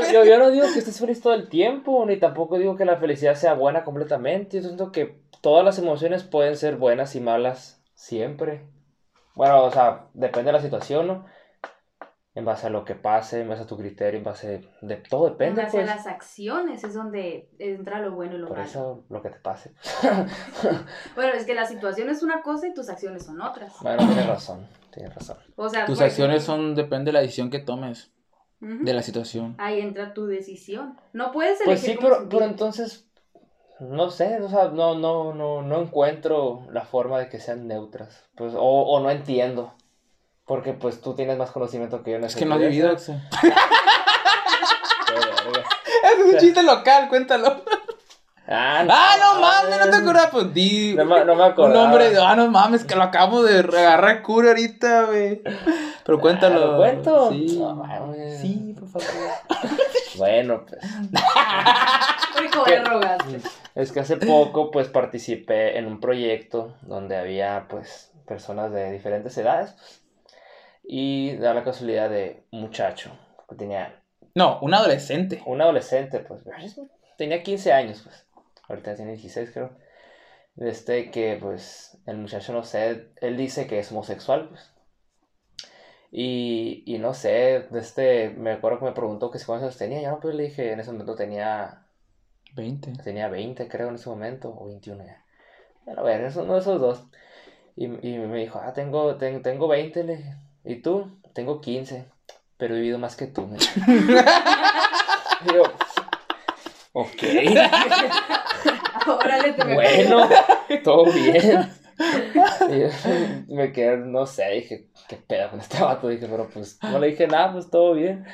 yo- yo- yo no digo que estés feliz todo el tiempo, ni tampoco digo que la felicidad sea buena completamente. Yo siento que todas las emociones pueden ser buenas y malas siempre. Bueno, o sea, depende de la situación, ¿no? En base a lo que pase, en base a tu criterio, en base de todo depende, en base pues. a las acciones es donde entra lo bueno y lo Por malo. eso lo que te pase. *laughs* Bueno, es que la situación es una cosa y tus acciones son otras. Bueno, tienes razón, tienes razón. O sea, Tus por acciones son, depende de la decisión que tomes, de la situación. Ahí entra tu decisión. No puedes elegir Pues sí, pero, sentir. pero entonces, no sé, o sea, no, no, no, no encuentro la forma de que sean neutras, pues, o, o no entiendo, porque pues tú tienes más conocimiento que yo en Es que no sentido. vivido. *laughs* Es un chiste local, cuéntalo. Ah, Ah, no mames, no te acuerdas. Pues di. No, me- no me Un nombre, ah, no mames, que lo acabo de agarrar cura ahorita, güey. Pero cuéntalo. ¿lo cuento? Sí. No, mames. sí, por favor. Bueno, pues, Rico ¿Qué? de rogas. es que hace poco, pues, participé en un proyecto donde había, pues, personas de diferentes edades, pues, y da la casualidad de un muchacho que tenía No, un adolescente. un adolescente, pues, tenía 15 años, pues, ahorita tiene 16, creo. Este que, pues, el muchacho, no sé, él dice que es homosexual, pues. Y, y no sé, este, me acuerdo que me preguntó que si cuántos años tenía, ya no, pues le dije, en ese momento tenía, 20. tenía 20, creo, en ese momento, o 21 ya. Bueno, a ver, es uno de esos dos. Y, y me dijo, ah, tengo, ten- tengo 20, le dije. ¿Y tú? Tengo 15, pero he vivido más que tú, yo, *laughs* ok. Órale, te Bueno, todo bien. Y yo *laughs* me quedé, no sé, dije, qué pedo con este vato. Dije, pero pues no le dije nada, pues todo bien.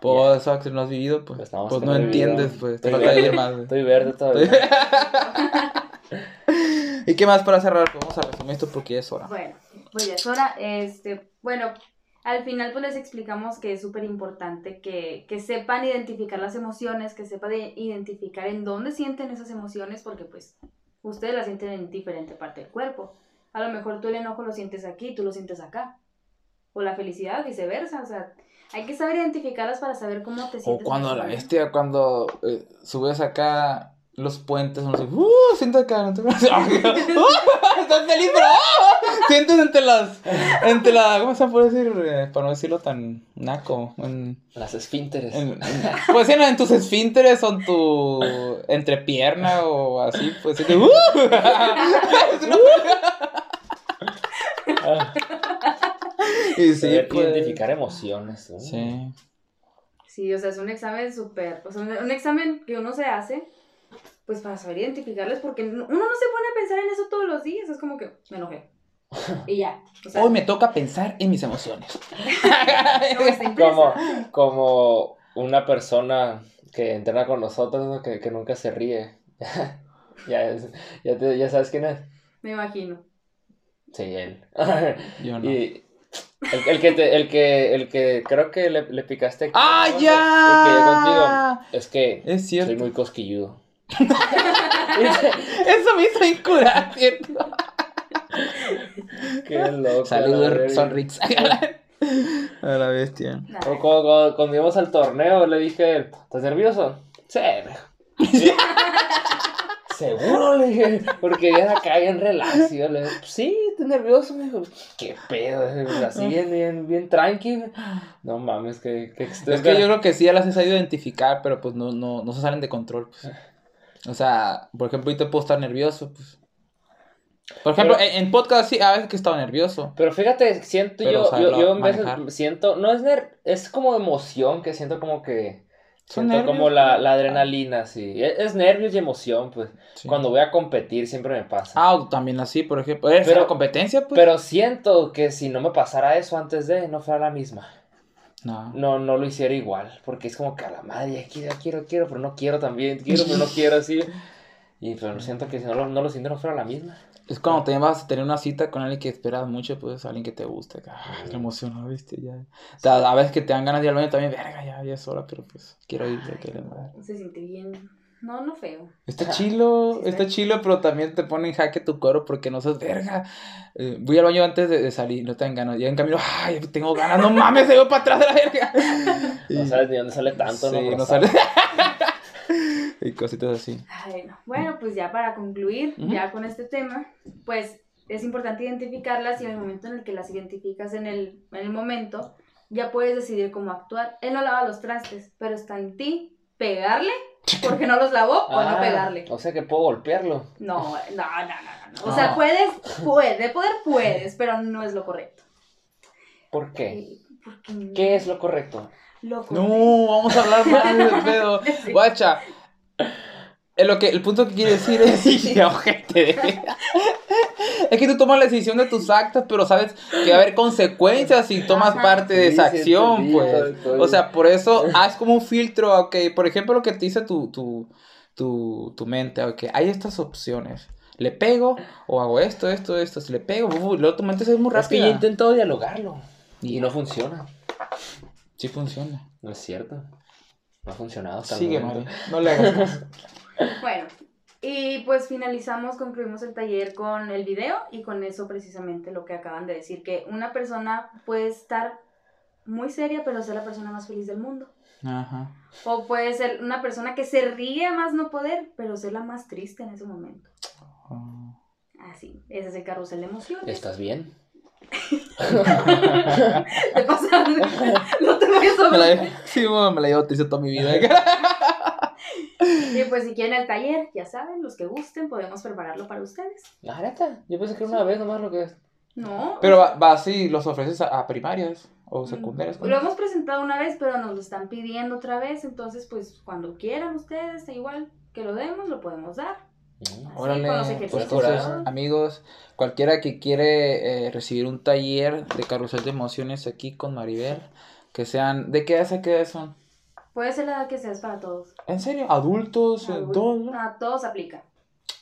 Pues, Axel, no has vivido, pues. Pues Pues, no, es que no vivido. entiendes, pues. Te Estoy verde. más. Estoy verde todavía. *laughs* *laughs* ¿Y qué más para cerrar? Vamos a resumir esto porque ya es hora. Bueno, pues ya es hora. Este, bueno, al final pues les explicamos que es súper importante que, que sepan identificar las emociones, que sepan de- identificar en dónde sienten esas emociones, porque pues ustedes las sienten en diferente parte del cuerpo. A lo mejor tú el enojo lo sientes aquí, tú lo sientes acá. O la felicidad, viceversa. O sea, hay que saber identificarlas para saber cómo te O sientes. en cuando ese la bestia, cuando eh, subes acá los puentes, no sé, uh, siento acá, no te *laughs* ¡Uh! estás feliz, pero ¡ah! sientes entre las, entre la, ¿cómo se puede decir? Eh, para no decirlo tan naco, en, Las esfínteres. en- en- pues sí, no, en tus esfínteres o en tu entrepierna o así, pues sí, ¡uh! *laughs* Y sí, pues, identificar emociones. ¿no? Sí. Sí, o sea, es un examen súper, o sea, un, un examen que uno se hace, pues para saber identificarles, porque uno no se pone a pensar en eso todos los días, es como que me enojé. *laughs* Y ya. O sea, Hoy me toca pensar en mis emociones. *laughs* no, Como, como una persona que entrena con nosotros, ¿no? que, que nunca se ríe. *laughs* ya, es- ya, te- ya sabes quién es. Me imagino. Sí, él. Yo no. y el, el que te, el que, el que creo que le, le picaste. aquí, ¡Ah, ¿no? ya! El que contigo. Es que Es cierto. soy muy cosquilludo. *laughs* Eso me hizo bien curar, ¿cierto? Qué loco. Saludos. Sonrix. *laughs* A la bestia. O cuando, cuando- cuando íbamos al torneo, le dije ¿estás nervioso? Sí. *laughs* Seguro, le dije, porque ya acá bien relax. Y yo le dije, sí, estoy nervioso, me dijo, qué pedo, así bien, bien, bien tranqui. No mames, que, que Es que yo creo que sí ya las he sabido identificar, pero pues no, no, no se salen de control. pues. O sea, por ejemplo, ahorita puedo estar nervioso, pues. Por ejemplo, Pero- en, en podcast sí, a veces que he estado nervioso. Pero fíjate, siento Pero yo, yo, yo en veces siento, no es ner es como emoción, que siento como que, siento nervios, como la, la adrenalina, sí. Es, es nervios y emoción, pues. Sí. Cuando voy a competir siempre me pasa. Ah, también así, por ejemplo. ¿Eres Pero- competencia, pues? Pero siento que si no me pasara eso antes de, no fuera la misma. No. No, no lo hiciera igual. Porque es como que a la madre, quiero, quiero, quiero, pero no quiero también. Quiero, pero no quiero así. Y pero siento que si no lo, no lo siento, no fuera la misma. Es cuando también vas a tener una cita con alguien que esperas mucho, pues alguien que te guste. Ah, qué emoción, ¿viste? Ya. O sea, a veces que te dan ganas de ir al baño también, verga, ya, ya es hora, pero pues quiero ir, ya madre. Se siente bien. No, no feo. Está chilo, Sí, está está chilo, pero también te pone en jaque tu cuero porque no sos verga. Eh, voy al baño antes de, de salir, no te dan ganas. Ya en camino, ay, tengo ganas, no mames, se voy para atrás de la verga. *laughs* No sabes ni dónde sale tanto, sí, ¿no? sale. *laughs* y cositas así. Ay, no. Bueno, pues ya para concluir, ya con este tema, pues es importante identificarlas y en el momento en el que las identificas en el, en el momento, ya puedes decidir cómo actuar. Él no lava los trastes, pero está en ti pegarle porque no los lavó o no Ah, pegarle. O sea que puedo golpearlo. No, no, no, no, no. O sea, puedes, puedes, de poder puedes, pero no es lo correcto. ¿Por qué? Eh, porque ¿Qué es lo correcto? Lo correcto. No, vamos a hablar más de pedo. *laughs* Guacha. Lo que, el punto que quiere decir es. *laughs* *laughs* Es que tú tomas la decisión de tus actos, pero sabes que va a haber consecuencias si tomas parte de esa acción, pues. O sea, por eso *laughs* haz como un filtro, ok. Por ejemplo, lo que te dice tu, tu, tu, tu mente, ok. Hay estas opciones. ¿Le pego? ¿O hago esto, esto, esto? Si le pego, luego tu mente se ve muy Es que yo he intentado dialogarlo. Y Y no funciona. Sí funciona. No es cierto. No ha funcionado hasta el Sigue, momento. Mari. No le hagas caso. Bueno, y pues finalizamos, concluimos el taller con el video y con eso precisamente lo que acaban de decir, que una persona puede estar muy seria pero ser la persona más feliz del mundo. Ajá. O puede ser una persona que se ríe a más no poder, pero ser la más triste en ese momento. Oh. Así, ese es el carrusel de emociones. ¿Estás bien? *laughs* Te pasa, *laughs* no te vayas a Me la, sí, bueno, me la llevo triste toda mi vida. *laughs* *laughs* Y pues si quieren el taller, ya saben, los que gusten, podemos prepararlo para ustedes. La neta, yo pensé que era una vez nomás lo que es. No. Pero va- vas y los ofreces a, a primarias o secundarias. ¿no? Lo hemos presentado una vez, pero nos lo están pidiendo otra vez. Entonces, pues cuando quieran ustedes, da igual que lo demos, lo podemos dar. Mm. Así, Órale, con los pues ejercicios. entonces, Curado. amigos, cualquiera que quiere eh, recibir un taller de carrusel de emociones aquí con Maribel, que sean, ¿de qué edad a qué edad son? Puede ser la edad que seas para todos. ¿En serio? ¿Adultos? Adultos. ¿Todos? no? A todos aplica.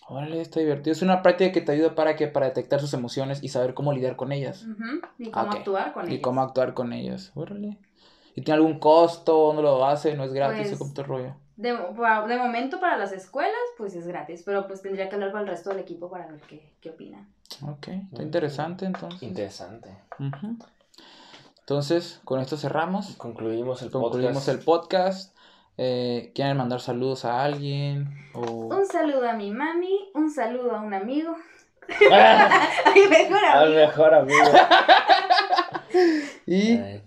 Órale, está divertido. Es una práctica que te ayuda para que para detectar sus emociones y saber cómo lidiar con ellas. Ujú, Y cómo Ok. actuar con y ellos. cómo actuar con ellas. Órale. ¿Y tiene algún costo? ¿Dónde lo hace? ¿No es gratis? Pues, ¿Cómo te rollo? De, de momento para las escuelas, pues es gratis, pero pues tendría que hablar con el resto del equipo para ver qué, qué opinan. Ok, está Mm. interesante entonces. Interesante. Ujú. Entonces, con esto cerramos. Concluimos el Concluimos podcast. el podcast. Eh, ¿Quieren mandar saludos a alguien? O... Un saludo a mi mami, un saludo a un amigo, Ah, a mi mejor Al amigo mejor amigo. *laughs* Y... Ay,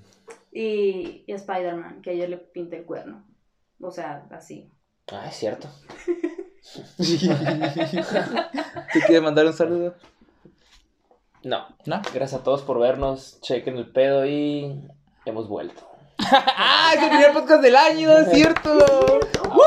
y, y a Spider-Man, que ayer le pinté el cuerno. O sea, así. ah, es cierto. *laughs* ¿Tú quieres mandar un saludo? No. ¿No? Gracias a todos por vernos. Chequen el pedo y hemos vuelto. *laughs* ¡Ah! Es el primer podcast del año, es cierto. *laughs* ¡Woo!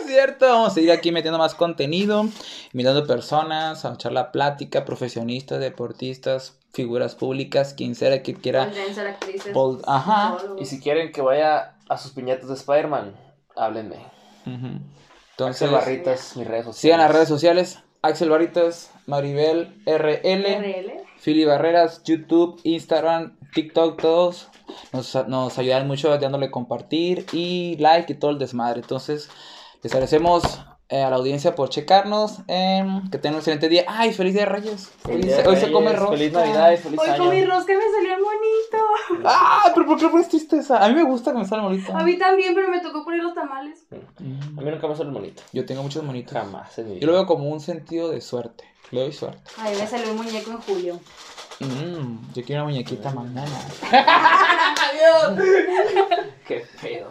Es cierto. Vamos a seguir aquí metiendo más contenido, invitando personas a echar la plática, profesionistas, deportistas, figuras públicas, quien sea que quiera. Actrices. Pol- ajá. Y si quieren que vaya a sus piñatas de Spider-Man, háblenme. Entonces, Barritas, mis redes sociales. sigan las redes sociales. Axel Barritas, Maribel RL, RL. Fili Barreras, YouTube, Instagram, TikTok, todos. Nos, nos ayudan mucho dándole compartir y like y todo el desmadre. Entonces, les agradecemos eh, a la audiencia por checarnos. em, que tengan un excelente día. ¡Ay, feliz día de Reyes! Feliz Hoy Día se- de hoy se come rosca. Feliz Navidad y feliz Hoy año. comí rosca y me salió bonito. ¡Ah! ¿Pero por qué pones tristeza? A mí me gusta que me salga bonito. A mí también, pero me tocó poner los tamales. Mm. A mí nunca me sale el monito. Yo tengo muchos monitos. Jamás en mi Yo lo veo como un sentido de suerte. Le doy suerte. A mí me salió un muñeco en julio. Mm, yo quiero una muñequita mañana. *laughs* *laughs* Qué pedo.